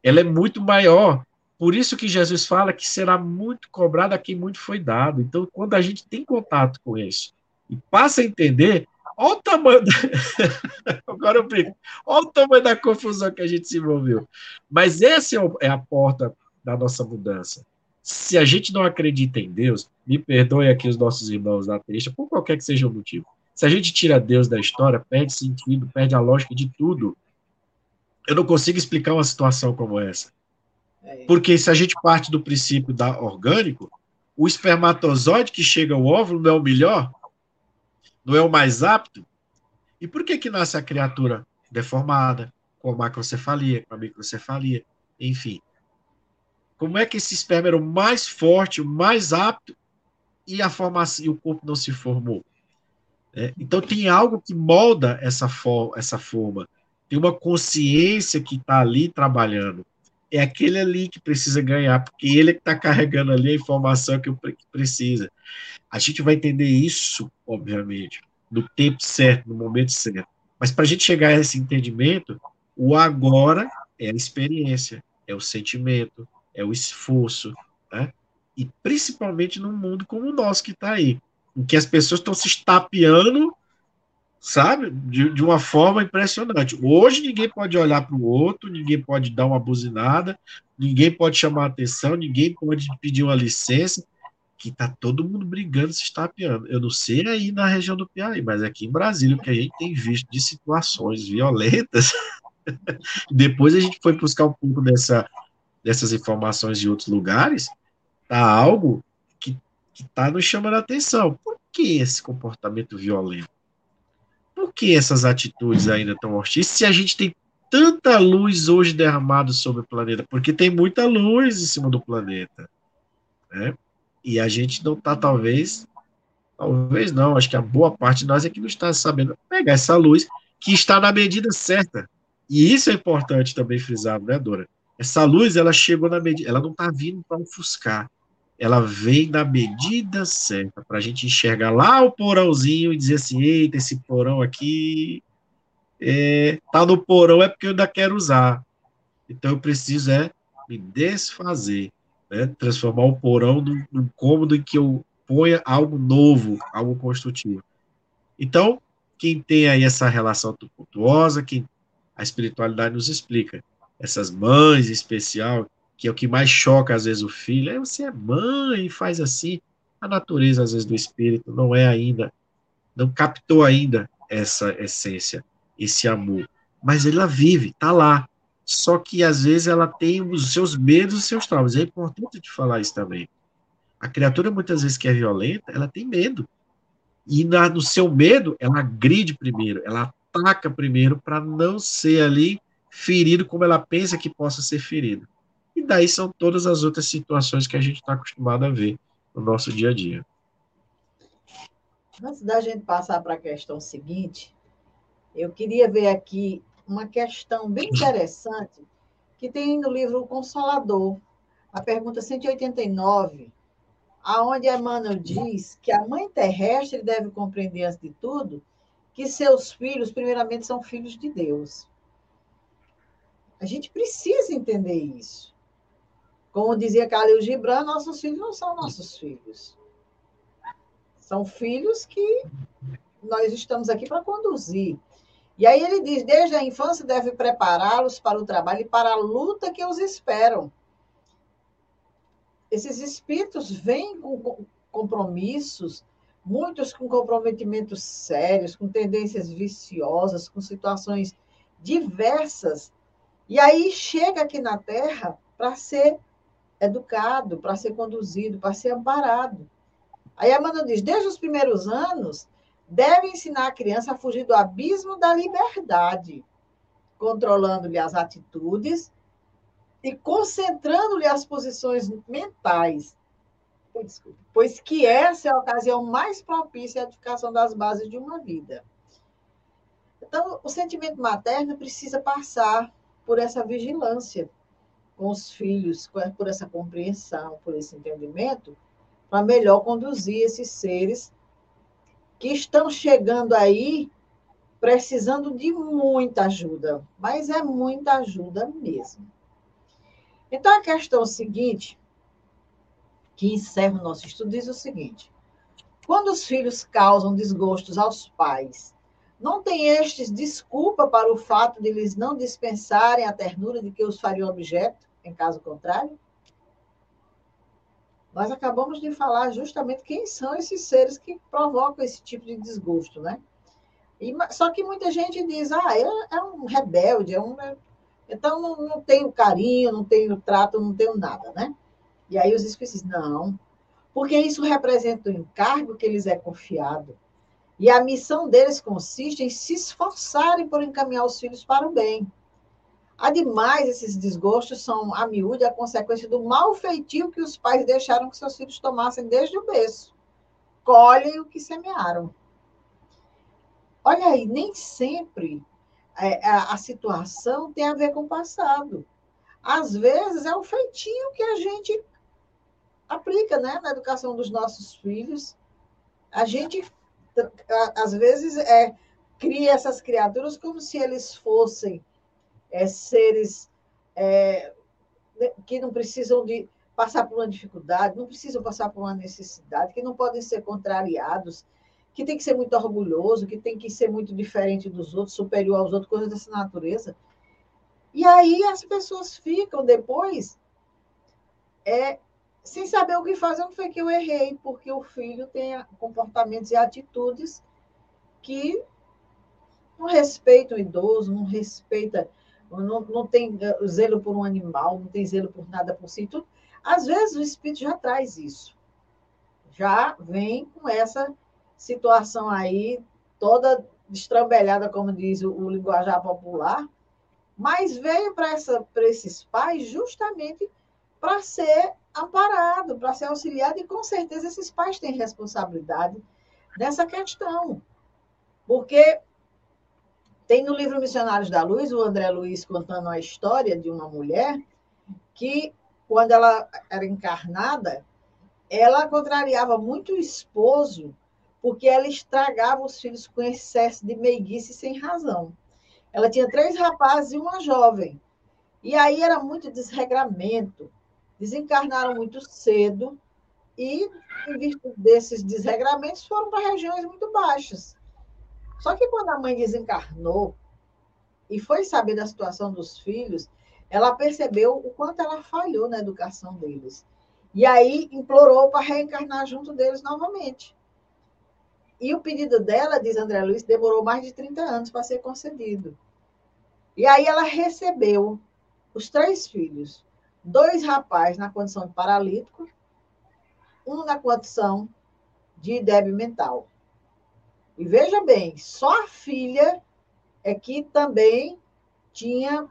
Ela é muito maior. Por isso que Jesus fala que será muito cobrado a quem muito foi dado. Então, quando a gente tem contato com isso e passa a entender, Olha o tamanho. Da... Agora eu brinco. Olha o tamanho da confusão que a gente se envolveu. Mas essa é, é a porta da nossa mudança. Se a gente não acredita em Deus, me perdoe aqui os nossos irmãos da ateísta, por qualquer que seja o motivo. Se a gente tira Deus da história, perde sentido, perde a lógica de tudo. Eu não consigo explicar uma situação como essa. É. Porque se a gente parte do princípio da orgânico, o espermatozoide que chega ao óvulo não é o melhor? não é o mais apto? E por que que nasce a criatura deformada, com a macrocefalia, com a microcefalia, enfim? Como é que esse esperma era o mais forte, o mais apto, e a formação, e o corpo não se formou? É, então tem algo que molda essa, for, essa forma, tem uma consciência que está ali trabalhando. É aquele ali que precisa ganhar, porque ele é que está carregando ali a informação que, que precisa. A gente vai entender isso, obviamente, no tempo certo, no momento certo. Mas para a gente chegar a esse entendimento, o agora é a experiência, é o sentimento, é o esforço, né? E principalmente num mundo como o nosso que está aí, em que as pessoas estão se estapeando, sabe, de, de uma forma impressionante. Hoje ninguém pode olhar para o outro, ninguém pode dar uma buzinada, ninguém pode chamar atenção, ninguém pode pedir uma licença que tá todo mundo brigando, se estapeando. Eu não sei aí na região do Piauí, mas aqui em Brasília, o que a gente tem visto de situações violentas. Depois a gente foi buscar um pouco dessa, dessas informações de outros lugares. tá algo que está nos chamando a atenção. Por que esse comportamento violento? Por que essas atitudes ainda tão hostis? Se a gente tem tanta luz hoje derramada sobre o planeta, porque tem muita luz em cima do planeta, né? E a gente não está, talvez, talvez não, acho que a boa parte de nós é que não está sabendo pegar essa luz que está na medida certa. E isso é importante também frisar, né, Dora? Essa luz, ela chegou na medida, ela não está vindo para ofuscar, ela vem na medida certa, para a gente enxergar lá o porãozinho e dizer assim, eita, esse porão aqui é, tá no porão é porque eu ainda quero usar. Então eu preciso é me desfazer, né? transformar o porão num, num cômodo em que eu ponha algo novo, algo construtivo. Então, quem tem aí essa relação tumultuosa, quem a espiritualidade nos explica, essas mães em especial, que é o que mais choca às vezes o filho, é você é mãe e faz assim. A natureza às vezes do espírito não é ainda, não captou ainda essa essência, esse amor, mas ela vive, tá lá. Só que às vezes ela tem os seus medos e seus traumas. É importante te falar isso também. A criatura muitas vezes que é violenta, ela tem medo. E na, no seu medo, ela agride primeiro, ela ataca primeiro para não ser ali ferido como ela pensa que possa ser ferido. E daí são todas as outras situações que a gente está acostumado a ver no nosso dia a dia. Antes da gente passar para a questão seguinte, eu queria ver aqui uma questão bem interessante que tem no livro Consolador, a pergunta 189, aonde Emmanuel diz que a mãe terrestre deve compreender, antes de tudo, que seus filhos, primeiramente, são filhos de Deus. A gente precisa entender isso. Como dizia Khalil Gibran, nossos filhos não são nossos filhos. São filhos que nós estamos aqui para conduzir. E aí ele diz: desde a infância deve prepará-los para o trabalho e para a luta que os esperam. Esses espíritos vêm com compromissos, muitos com comprometimentos sérios, com tendências viciosas, com situações diversas. E aí chega aqui na Terra para ser educado, para ser conduzido, para ser amparado. Aí a Amanda diz: desde os primeiros anos, deve ensinar a criança a fugir do abismo da liberdade, controlando-lhe as atitudes e concentrando-lhe as posições mentais, pois que essa é a ocasião mais propícia à edificação das bases de uma vida. Então, o sentimento materno precisa passar por essa vigilância, com os filhos, por essa compreensão, por esse entendimento, para melhor conduzir esses seres que estão chegando aí precisando de muita ajuda, mas é muita ajuda mesmo. Então, a questão seguinte, que encerra o nosso estudo, diz o seguinte: quando os filhos causam desgostos aos pais, não tem estes desculpa para o fato de lhes não dispensarem a ternura de que os fariam objeto? em caso contrário? Nós acabamos de falar justamente quem são esses seres que provocam esse tipo de desgosto, né? E, só que muita gente diz, ah, é, é um rebelde, é um, é, então não, não tenho carinho, não tenho trato, não tenho nada, né? E aí os espíritos dizem, não, porque isso representa o encargo que lhes é confiado. E a missão deles consiste em se esforçarem por encaminhar os filhos para o bem. Ademais, esses desgostos são, a miúde, a consequência do mau feitio que os pais deixaram que seus filhos tomassem desde o berço. Colhem o que semearam. Olha aí, nem sempre é, a, a situação tem a ver com o passado. Às vezes é o feitio que a gente aplica né, na educação dos nossos filhos. A gente, às vezes, é, cria essas criaturas como se eles fossem é, seres é, né, que não precisam de passar por uma dificuldade, não precisam passar por uma necessidade, que não podem ser contrariados, que tem que ser muito orgulhoso, que tem que ser muito diferente dos outros, superior aos outros, coisas dessa natureza. E aí as pessoas ficam depois é, sem saber o que fazer, não foi que eu errei, porque o filho tem comportamentos e atitudes que não respeitam o idoso, não respeita não, não tem zelo por um animal, não tem zelo por nada por si. Tudo. Às vezes o espírito já traz isso, já vem com essa situação aí toda destrambelhada, como diz o, o linguajar popular, mas veio para esses pais justamente para ser amparado, para ser auxiliado, e com certeza esses pais têm responsabilidade nessa questão. Porque tem no livro Missionários da Luz, o André Luiz contando a história de uma mulher que, quando ela era encarnada, ela contrariava muito o esposo, porque ela estragava os filhos com excesso de meiguice sem razão. Ela tinha três rapazes e uma jovem. E aí era muito desregramento. Desencarnaram muito cedo e, em virtude desses desregramentos, foram para regiões muito baixas. Só que quando a mãe desencarnou e foi saber da situação dos filhos, ela percebeu o quanto ela falhou na educação deles. E aí implorou para reencarnar junto deles novamente. E o pedido dela, diz André Luiz, demorou mais de 30 anos para ser concedido. E aí ela recebeu os três filhos, dois rapazes na condição de paralítico, um na condição de débil mental. E veja bem, só a filha é que também tinha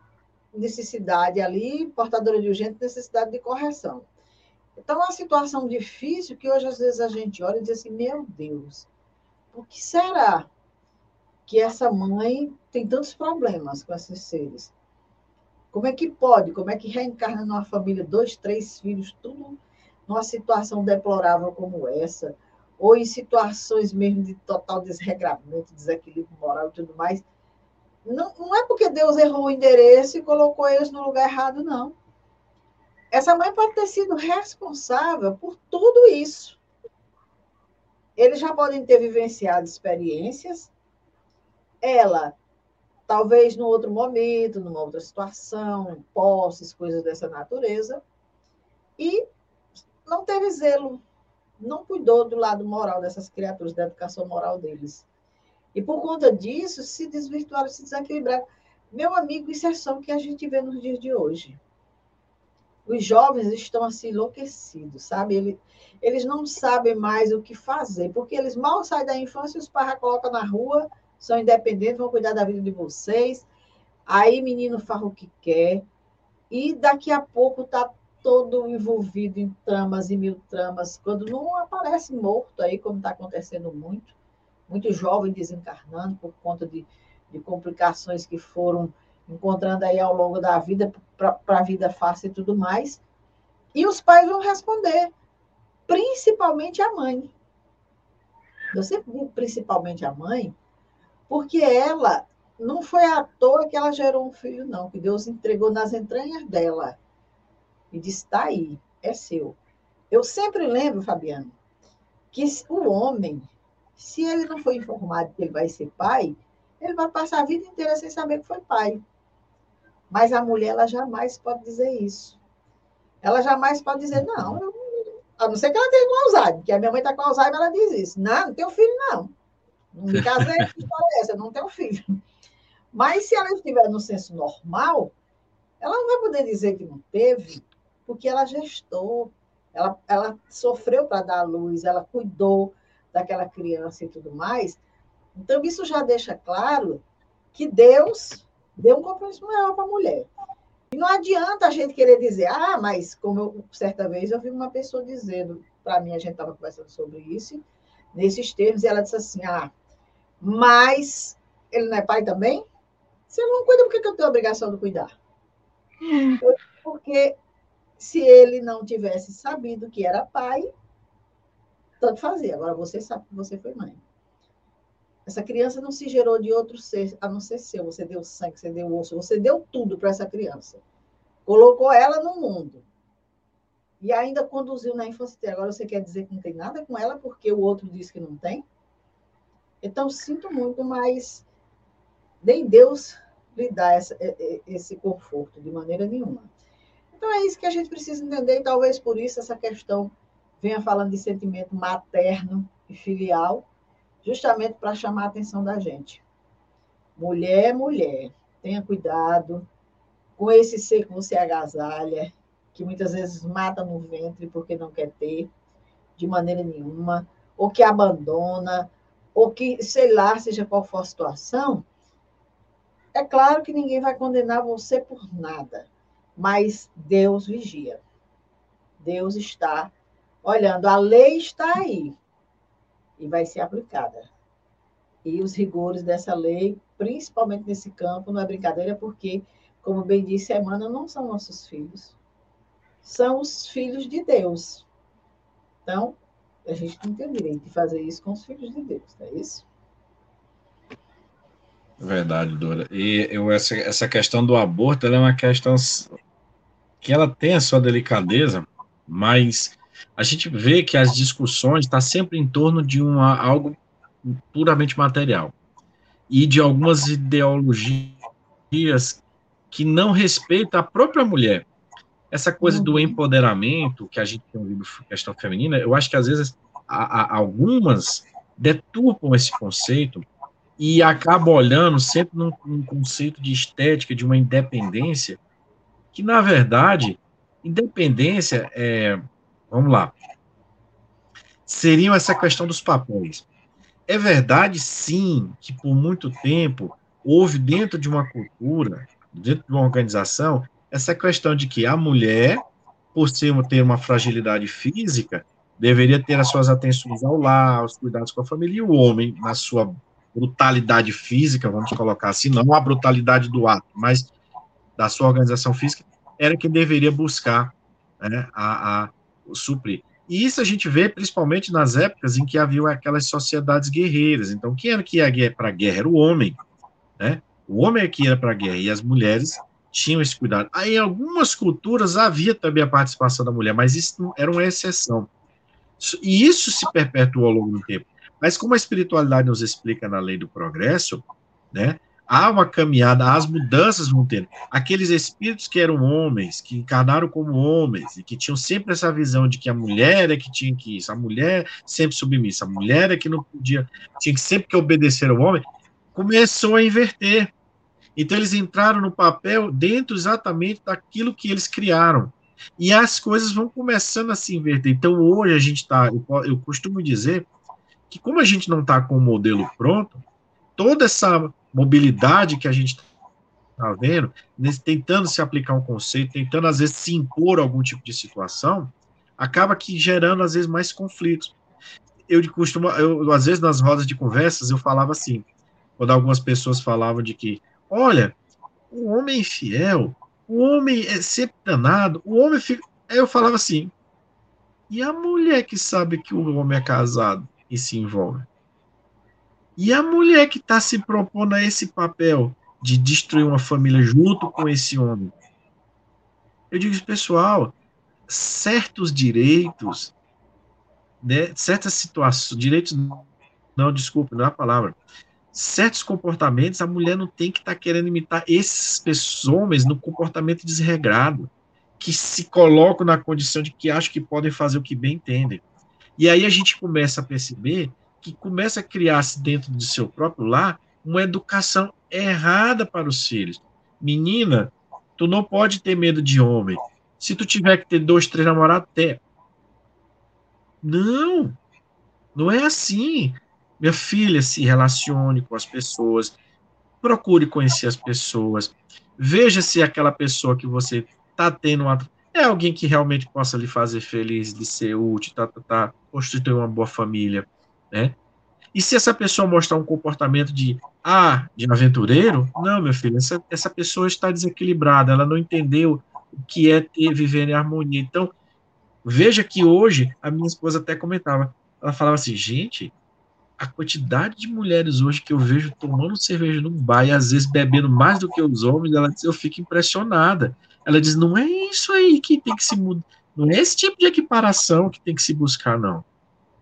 necessidade ali, portadora de urgente necessidade de correção. Então, é uma situação difícil que hoje, às vezes, a gente olha e diz assim, meu Deus, por que será que essa mãe tem tantos problemas com esses seres? Como é que pode? Como é que reencarna numa família, dois, três filhos, tudo numa situação deplorável como essa? Ou em situações mesmo de total desregramento, desequilíbrio moral e tudo mais? Não, não é porque Deus errou o endereço e colocou eles no lugar errado, não. Essa mãe pode ter sido responsável por tudo isso eles já podem ter vivenciado experiências, ela, talvez no outro momento, numa outra situação, posses, coisas dessa natureza, e não teve zelo, não cuidou do lado moral dessas criaturas, da educação moral deles. E por conta disso, se desvirtuaram, se desequilibraram. Meu amigo, isso é que a gente vê nos dias de hoje os jovens estão assim enlouquecidos, sabe? Eles, eles não sabem mais o que fazer, porque eles mal saem da infância e os pais colocam na rua, são independentes, vão cuidar da vida de vocês. Aí menino faz o que quer, e daqui a pouco está todo envolvido em tramas e mil tramas, quando não aparece morto aí, como está acontecendo muito, muito jovem desencarnando por conta de, de complicações que foram encontrando aí ao longo da vida, para a vida fácil e tudo mais. E os pais vão responder, principalmente a mãe. Eu sempre digo principalmente a mãe, porque ela não foi à toa que ela gerou um filho, não, que Deus entregou nas entranhas dela. E disse: está aí, é seu. Eu sempre lembro, Fabiano, que o homem, se ele não for informado que ele vai ser pai, ele vai passar a vida inteira sem saber que foi pai. Mas a mulher, ela jamais pode dizer isso. Ela jamais pode dizer, não, eu, a não ser que ela tenha com Alzheimer, porque a minha mãe está com Alzheimer, ela diz isso. Não, não tenho filho, não. Me casei, que história é essa? Eu não tenho filho. Mas se ela estiver no senso normal, ela não vai poder dizer que não teve, porque ela gestou, ela, ela sofreu para dar a luz, ela cuidou daquela criança e tudo mais. Então, isso já deixa claro que Deus deu um compromisso maior para a mulher. E não adianta a gente querer dizer, ah, mas como eu, certa vez eu vi uma pessoa dizendo, para mim, a gente estava conversando sobre isso, nesses termos, e ela disse assim, ah, mas ele não é pai também? Se ele não cuida, por que, eu tenho a obrigação de cuidar? Porque se ele não tivesse sabido que era pai, tanto fazia. Agora você sabe que você foi mãe. Essa criança não se gerou de outro ser, a não ser seu. Você deu sangue, você deu osso, você deu tudo para essa criança. Colocou ela no mundo. E ainda conduziu na infância. Agora você quer dizer que não tem nada com ela porque o outro diz que não tem? Então, sinto muito, mas nem Deus lhe dá essa, esse conforto de maneira nenhuma. Então, é isso que a gente precisa entender, e talvez por isso essa questão venha falando de sentimento materno e filial, justamente para chamar a atenção da gente. Mulher, mulher, tenha cuidado com esse ser que você agasalha, que muitas vezes mata no ventre porque não quer ter, de maneira nenhuma, ou que abandona, ou que, sei lá, seja qual for a situação, é claro que ninguém vai condenar você por nada, mas Deus vigia. Deus está olhando, a lei está aí e vai ser aplicada. E os rigores dessa lei, principalmente nesse campo, não é brincadeira, porque, como bem disse a Emmanuel, não são nossos filhos, são os filhos de Deus. Então, a gente não tem o direito de fazer isso com os filhos de Deus, não é isso? Verdade, Dora. E eu, essa, essa questão do aborto é uma questão que ela tem a sua delicadeza, mas a gente vê que as discussões estão tá sempre em torno de uma, algo puramente material e de algumas ideologias que não respeitam a própria mulher. Essa coisa do uhum. empoderamento que a gente tem ouvido questão feminina, eu acho que às vezes a, a, algumas deturpam esse conceito e acabam olhando sempre num, num conceito de estética, de uma independência, que na verdade, independência é, vamos lá, seriam essa questão dos papéis. É verdade, sim, que por muito tempo houve dentro de uma cultura, dentro de uma organização, essa questão de que a mulher, por ser, ter uma fragilidade física, deveria ter as suas atenções ao lar, os cuidados com a família, e o homem, na sua brutalidade física, vamos colocar assim, não a brutalidade do ato, mas da sua organização física, era quem deveria buscar né, a, a suprir. E isso a gente vê principalmente nas épocas em que havia aquelas sociedades guerreiras. Então, quem era que ia para a guerra? Era o homem. Né? O homem é que ia para a guerra e as mulheres tinham esse cuidado. Aí, em algumas culturas havia também a participação da mulher, mas isso era uma exceção. E isso se perpetuou ao longo do tempo. Mas como a espiritualidade nos explica na lei do progresso, né, há uma caminhada, as mudanças vão ter. Aqueles espíritos que eram homens, que encarnaram como homens, e que tinham sempre essa visão de que a mulher é que tinha que isso, a mulher sempre submissa, a mulher é que não podia, tinha que sempre que obedecer ao homem, começou a inverter. Então, eles entraram no papel dentro exatamente daquilo que eles criaram. E as coisas vão começando a se inverter. Então, hoje a gente está, eu, eu, costumo dizer que, como a gente não está com o modelo pronto, toda essa mobilidade que a gente está vendo, tentando se aplicar um conceito, tentando, às vezes, se impor algum tipo de situação, acaba que gerando, às vezes, mais conflitos. Eu costumo, eu, às vezes, nas rodas de conversas, eu falava assim, quando algumas pessoas falavam de que Olha, o homem infiel, o homem é sempre danado, o homem fica. Aí eu falava assim, e a mulher que sabe que o homem é casado e se envolve? E a mulher que está se propondo a esse papel de destruir uma família junto com esse homem? Eu digo, pessoal, certos direitos, né, certas situações, direitos, não, desculpe, não é a palavra, certos comportamentos, a mulher não tem que estar tá querendo imitar esses homens no comportamento desregrado, que se colocam na condição de que acham que podem fazer o que bem entendem. E aí a gente começa a perceber que começa a criar-se dentro do seu próprio lar uma educação errada para os filhos. Menina, tu não pode ter medo de homem. Se tu tiver que ter dois, três namorados, até. Não, não é assim. Minha filha, se relacione com as pessoas, procure conhecer as pessoas, veja se aquela pessoa que você está tendo uma, é alguém que realmente possa lhe fazer feliz, de ser útil, tá, tá, tá, constituir uma boa família, né? E se essa pessoa mostrar um comportamento de ah, de aventureiro, não, meu filho, essa, essa pessoa está desequilibrada, ela não entendeu o que é ter, viver em harmonia. Então, veja que hoje, a minha esposa até comentava, ela falava assim, gente, a quantidade de mulheres hoje que eu vejo tomando cerveja no bar e às vezes bebendo mais do que os homens, ela diz, eu fico impressionada. Ela diz, não é isso aí que tem que se mudar, não é esse tipo de equiparação que tem que se buscar, não.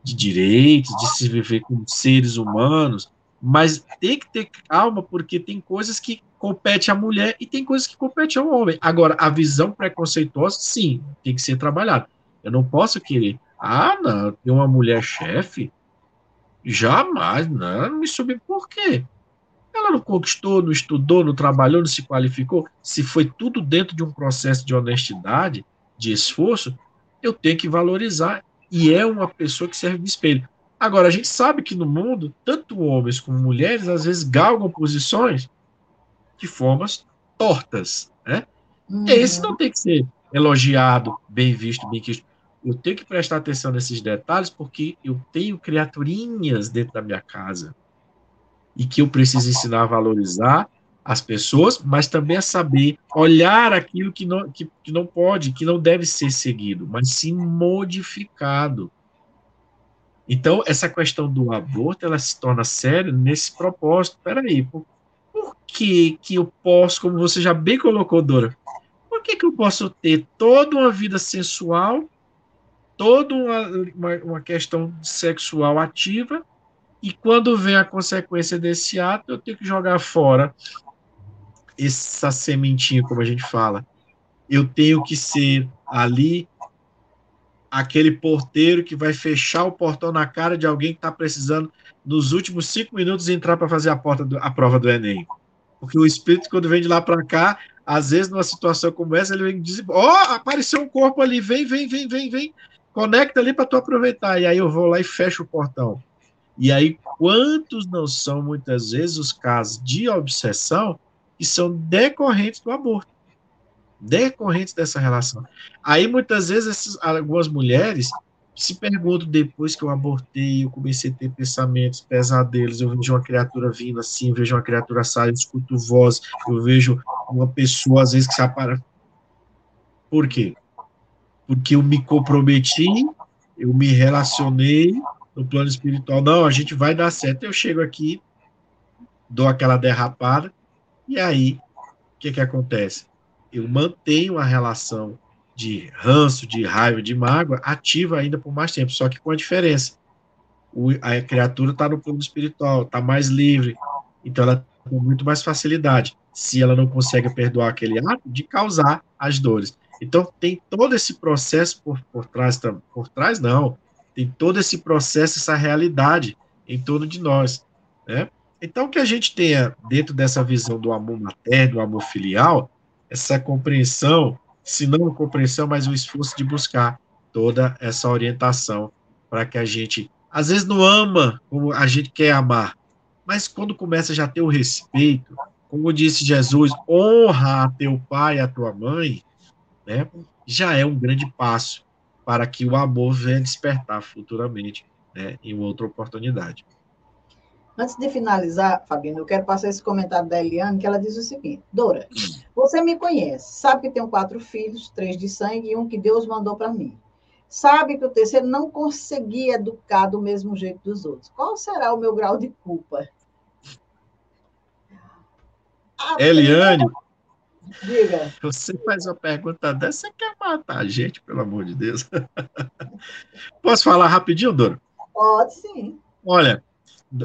De direitos, de se viver como seres humanos, mas tem que ter calma, porque tem coisas que compete à mulher e tem coisas que compete ao homem. Agora, a visão preconceituosa, sim, tem que ser trabalhada. Eu não posso querer, ah, não, tem uma mulher chefe, Jamais, não, me subiu. Por quê? Ela não conquistou, não estudou, não trabalhou, não se qualificou. Se foi tudo dentro de um processo de honestidade, de esforço, eu tenho que valorizar. E é uma pessoa que serve de espelho. Agora, a gente sabe que no mundo, tanto homens como mulheres, às vezes galgam posições de formas tortas, né? Uhum. Esse não tem que ser elogiado, bem visto, bem quisto. Eu tenho que prestar atenção nesses detalhes porque eu tenho criaturinhas dentro da minha casa e que eu preciso ensinar a valorizar as pessoas, mas também a saber olhar aquilo que não, que, que não pode, que não deve ser seguido, mas sim modificado. Então, essa questão do aborto, ela se torna séria nesse propósito. Peraí, por, por que que eu posso, como você já bem colocou, Dora, por que que eu posso ter toda uma vida sensual, toda uma, uma, uma questão sexual ativa, e quando vem a consequência desse ato, eu tenho que jogar fora essa sementinha, como a gente fala. Eu tenho que ser ali aquele porteiro que vai fechar o portão na cara de alguém que está precisando, nos últimos cinco minutos, entrar para fazer a, porta do, a prova do Enem. Porque o espírito, quando vem de lá para cá, às vezes, numa situação como essa, ele vem dizer: Ó, oh, apareceu um corpo ali, vem, vem, vem, vem, vem, conecta ali para tu aproveitar. E aí eu vou lá e fecho o portão. E aí, quantos não são, muitas vezes, os casos de obsessão que são decorrentes do aborto, decorrentes dessa relação. Aí, muitas vezes, essas, algumas mulheres se perguntam, depois que eu abortei, eu comecei a ter pensamentos, pesadelos, eu vejo uma criatura vindo assim, eu vejo uma criatura sair, eu escuto voz, eu vejo uma pessoa, às vezes, que se apara. Por quê? Porque eu me comprometi, eu me relacionei no plano espiritual, não, a gente vai dar certo. Eu chego aqui, dou aquela derrapada, e aí, o que, que acontece? Eu mantenho a relação de ranço, de raiva, de mágoa ativa ainda por mais tempo, só que com a diferença. O, a criatura está no plano espiritual, está mais livre, então ela tem muito mais facilidade, se ela não consegue perdoar aquele ato, de causar as dores. Então tem todo esse processo por, por trás, por trás não, tem todo esse processo, essa realidade em torno de nós, né? Então, que a gente tenha, dentro dessa visão do amor materno, do amor filial, essa compreensão, se não compreensão, mas o esforço de buscar toda essa orientação para que a gente, às vezes, não ama como a gente quer amar, mas quando começa já a ter o respeito, como disse Jesus, honra a teu pai e a tua mãe, né, já é um grande passo para que o amor venha despertar futuramente, né, em outra oportunidade. Antes de finalizar, Fabino, eu quero passar esse comentário da Eliane, que ela diz o seguinte: Dora, você me conhece, sabe que tenho quatro filhos, três de sangue e um que Deus mandou para mim. Sabe que o terceiro não conseguia educar do mesmo jeito dos outros. Qual será o meu grau de culpa? A Eliane, diga. Você faz uma pergunta dessa, você quer matar a gente, pelo amor de Deus. Posso falar rapidinho, Dora? Pode sim. Olha,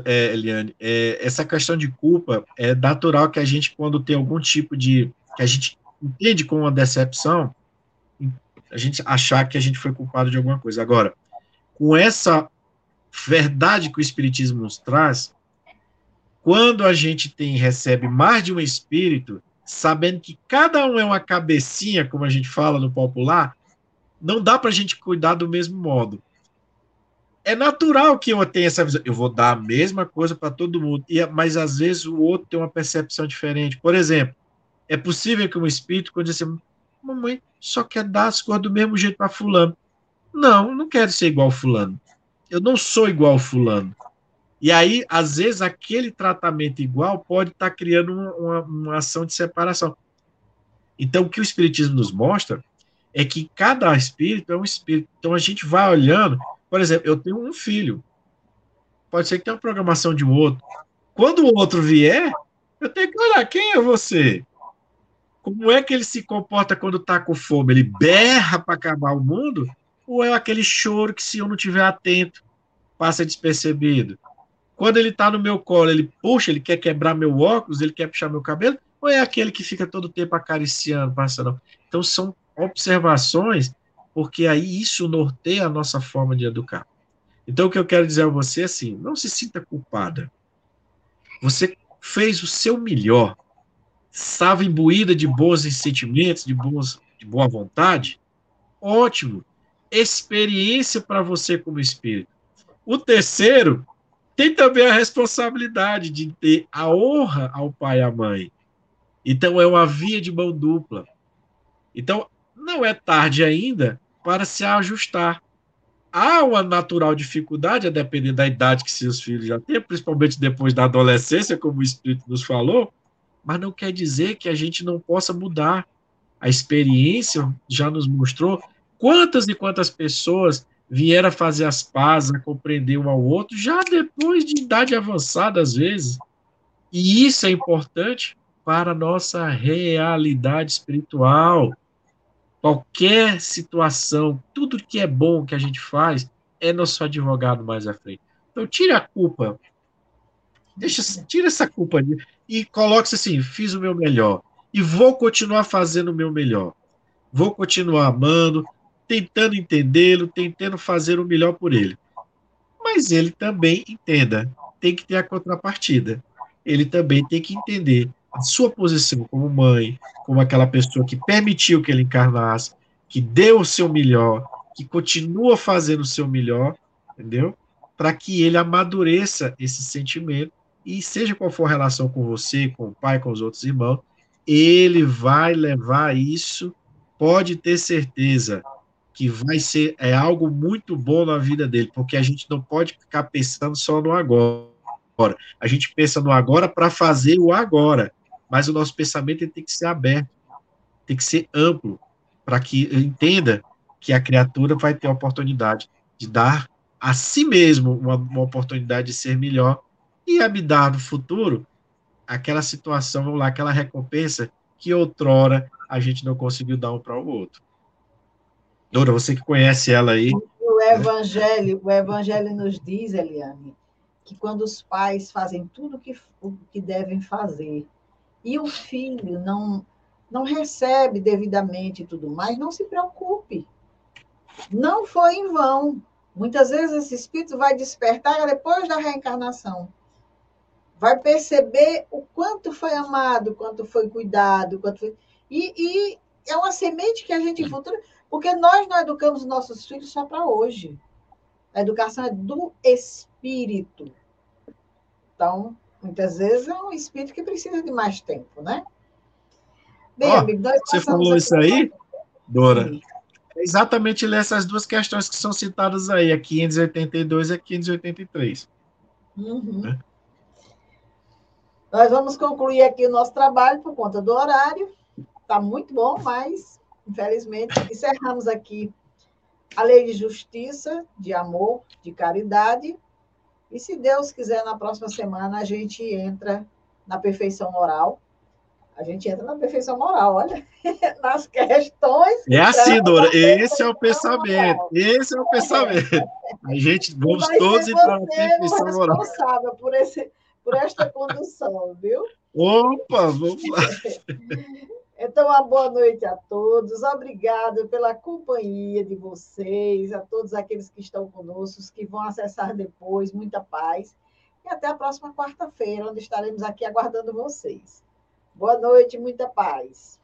é, Eliane, é, essa questão de culpa é natural que a gente, quando tem algum tipo de. que a gente entende como uma decepção, a gente achar que a gente foi culpado de alguma coisa. Agora, com essa verdade que o Espiritismo nos traz, quando a gente tem recebe mais de um espírito, sabendo que cada um é uma cabecinha, como a gente fala no popular, não dá para a gente cuidar do mesmo modo é natural que eu tenha essa visão. Eu vou dar a mesma coisa para todo mundo, e, mas às vezes o outro tem uma percepção diferente. Por exemplo, é possível que um espírito, quando diz assim, mamãe só quer dar as coisas do mesmo jeito para fulano. Não, eu não quero ser igual fulano. Eu não sou igual fulano. E aí, às vezes, aquele tratamento igual pode estar tá criando uma, uma, ação de separação. Então, o que o Espiritismo nos mostra é que cada espírito é um espírito. Então, a gente vai olhando por exemplo, eu tenho um filho. Pode ser que tenha uma programação de um outro. Quando o outro vier, eu tenho que olhar quem é você. Como é que ele se comporta quando está com fome? Ele berra para acabar o mundo? Ou é aquele choro que, se eu não estiver atento, passa despercebido? Quando ele está no meu colo, ele puxa, ele quer quebrar meu óculos, ele quer puxar meu cabelo? Ou é aquele que fica todo tempo acariciando, passando? Então, são observações porque aí isso norteia a nossa forma de educar. Então, o que eu quero dizer a você é assim: não se sinta culpada. Você fez o seu melhor, estava imbuída de bons sentimentos, de, bons, de boa vontade, Ótimo. Experiência para você como espírito. O terceiro tem também a responsabilidade de ter a honra ao pai e à mãe. Então é uma via de mão dupla. Então não é tarde ainda para se ajustar. Há uma natural dificuldade, a depender da idade que seus filhos já têm, principalmente depois da adolescência, como o Espírito nos falou, mas não quer dizer que a gente não possa mudar. A experiência já nos mostrou quantas e quantas pessoas vieram fazer as pazes, a compreender um ao outro, já depois de idade avançada, às vezes. E isso é importante para a nossa realidade espiritual. Qualquer situação, tudo que é bom que a gente faz, é nosso advogado mais à frente. Então, tire a culpa. Deixa, tira essa culpa e coloque-se assim: fiz o meu melhor. E vou continuar fazendo o meu melhor. Vou continuar amando, tentando entendê-lo, tentando fazer o melhor por ele. Mas ele também entenda, tem que ter a contrapartida. Ele também tem que entender a sua posição como mãe, como aquela pessoa que permitiu que ele encarnasse, que deu o seu melhor, que continua fazendo o seu melhor, entendeu? Para que ele amadureça esse sentimento e seja qual for a relação com você, com o pai, com os outros irmãos, ele vai levar isso, pode ter certeza, que vai ser é algo muito bom na vida dele, porque a gente não pode ficar pensando só no agora. A gente pensa no agora para fazer o agora, mas o nosso pensamento tem que ser aberto, tem que ser amplo, para que entenda que a criatura vai ter a oportunidade de dar a si mesmo uma, uma oportunidade de ser melhor e dar no futuro aquela situação, vamos lá, aquela recompensa que outrora a gente não conseguiu dar um para o outro. Dora, você que conhece ela aí. O evangelho, o evangelho nos diz, Eliane, que quando os pais fazem tudo que, o que devem fazer e o filho não não recebe devidamente tudo mais, não se preocupe. Não foi em vão. Muitas vezes esse espírito vai despertar depois da reencarnação. Vai perceber o quanto foi amado, quanto foi cuidado, quanto foi... E, e é uma semente que a gente futura. Porque nós não educamos nossos filhos só para hoje. A educação é do espírito. Então, muitas vezes é um espírito que precisa de mais tempo, né? Bem, oh, amigo, você falou isso aí, Dora? Sim. É exatamente essas duas questões que são citadas aí, a 582 e a 583. Uhum. Né? Nós vamos concluir aqui o nosso trabalho por conta do horário. Está muito bom, mas Infelizmente, encerramos aqui a lei de justiça, de amor, de caridade. E se Deus quiser, na próxima semana a gente entra na perfeição moral. A gente entra na perfeição moral, olha, nas questões. É assim, Dora, esse é o pensamento. Moral. Esse é o pensamento. A gente, vamos todos entrar na perfeição moral. responsável por, esse, por esta condução, viu? Opa, vamos lá. Então, uma boa noite a todos. Obrigada pela companhia de vocês, a todos aqueles que estão conosco, que vão acessar depois. Muita paz. E até a próxima quarta-feira, onde estaremos aqui aguardando vocês. Boa noite, muita paz.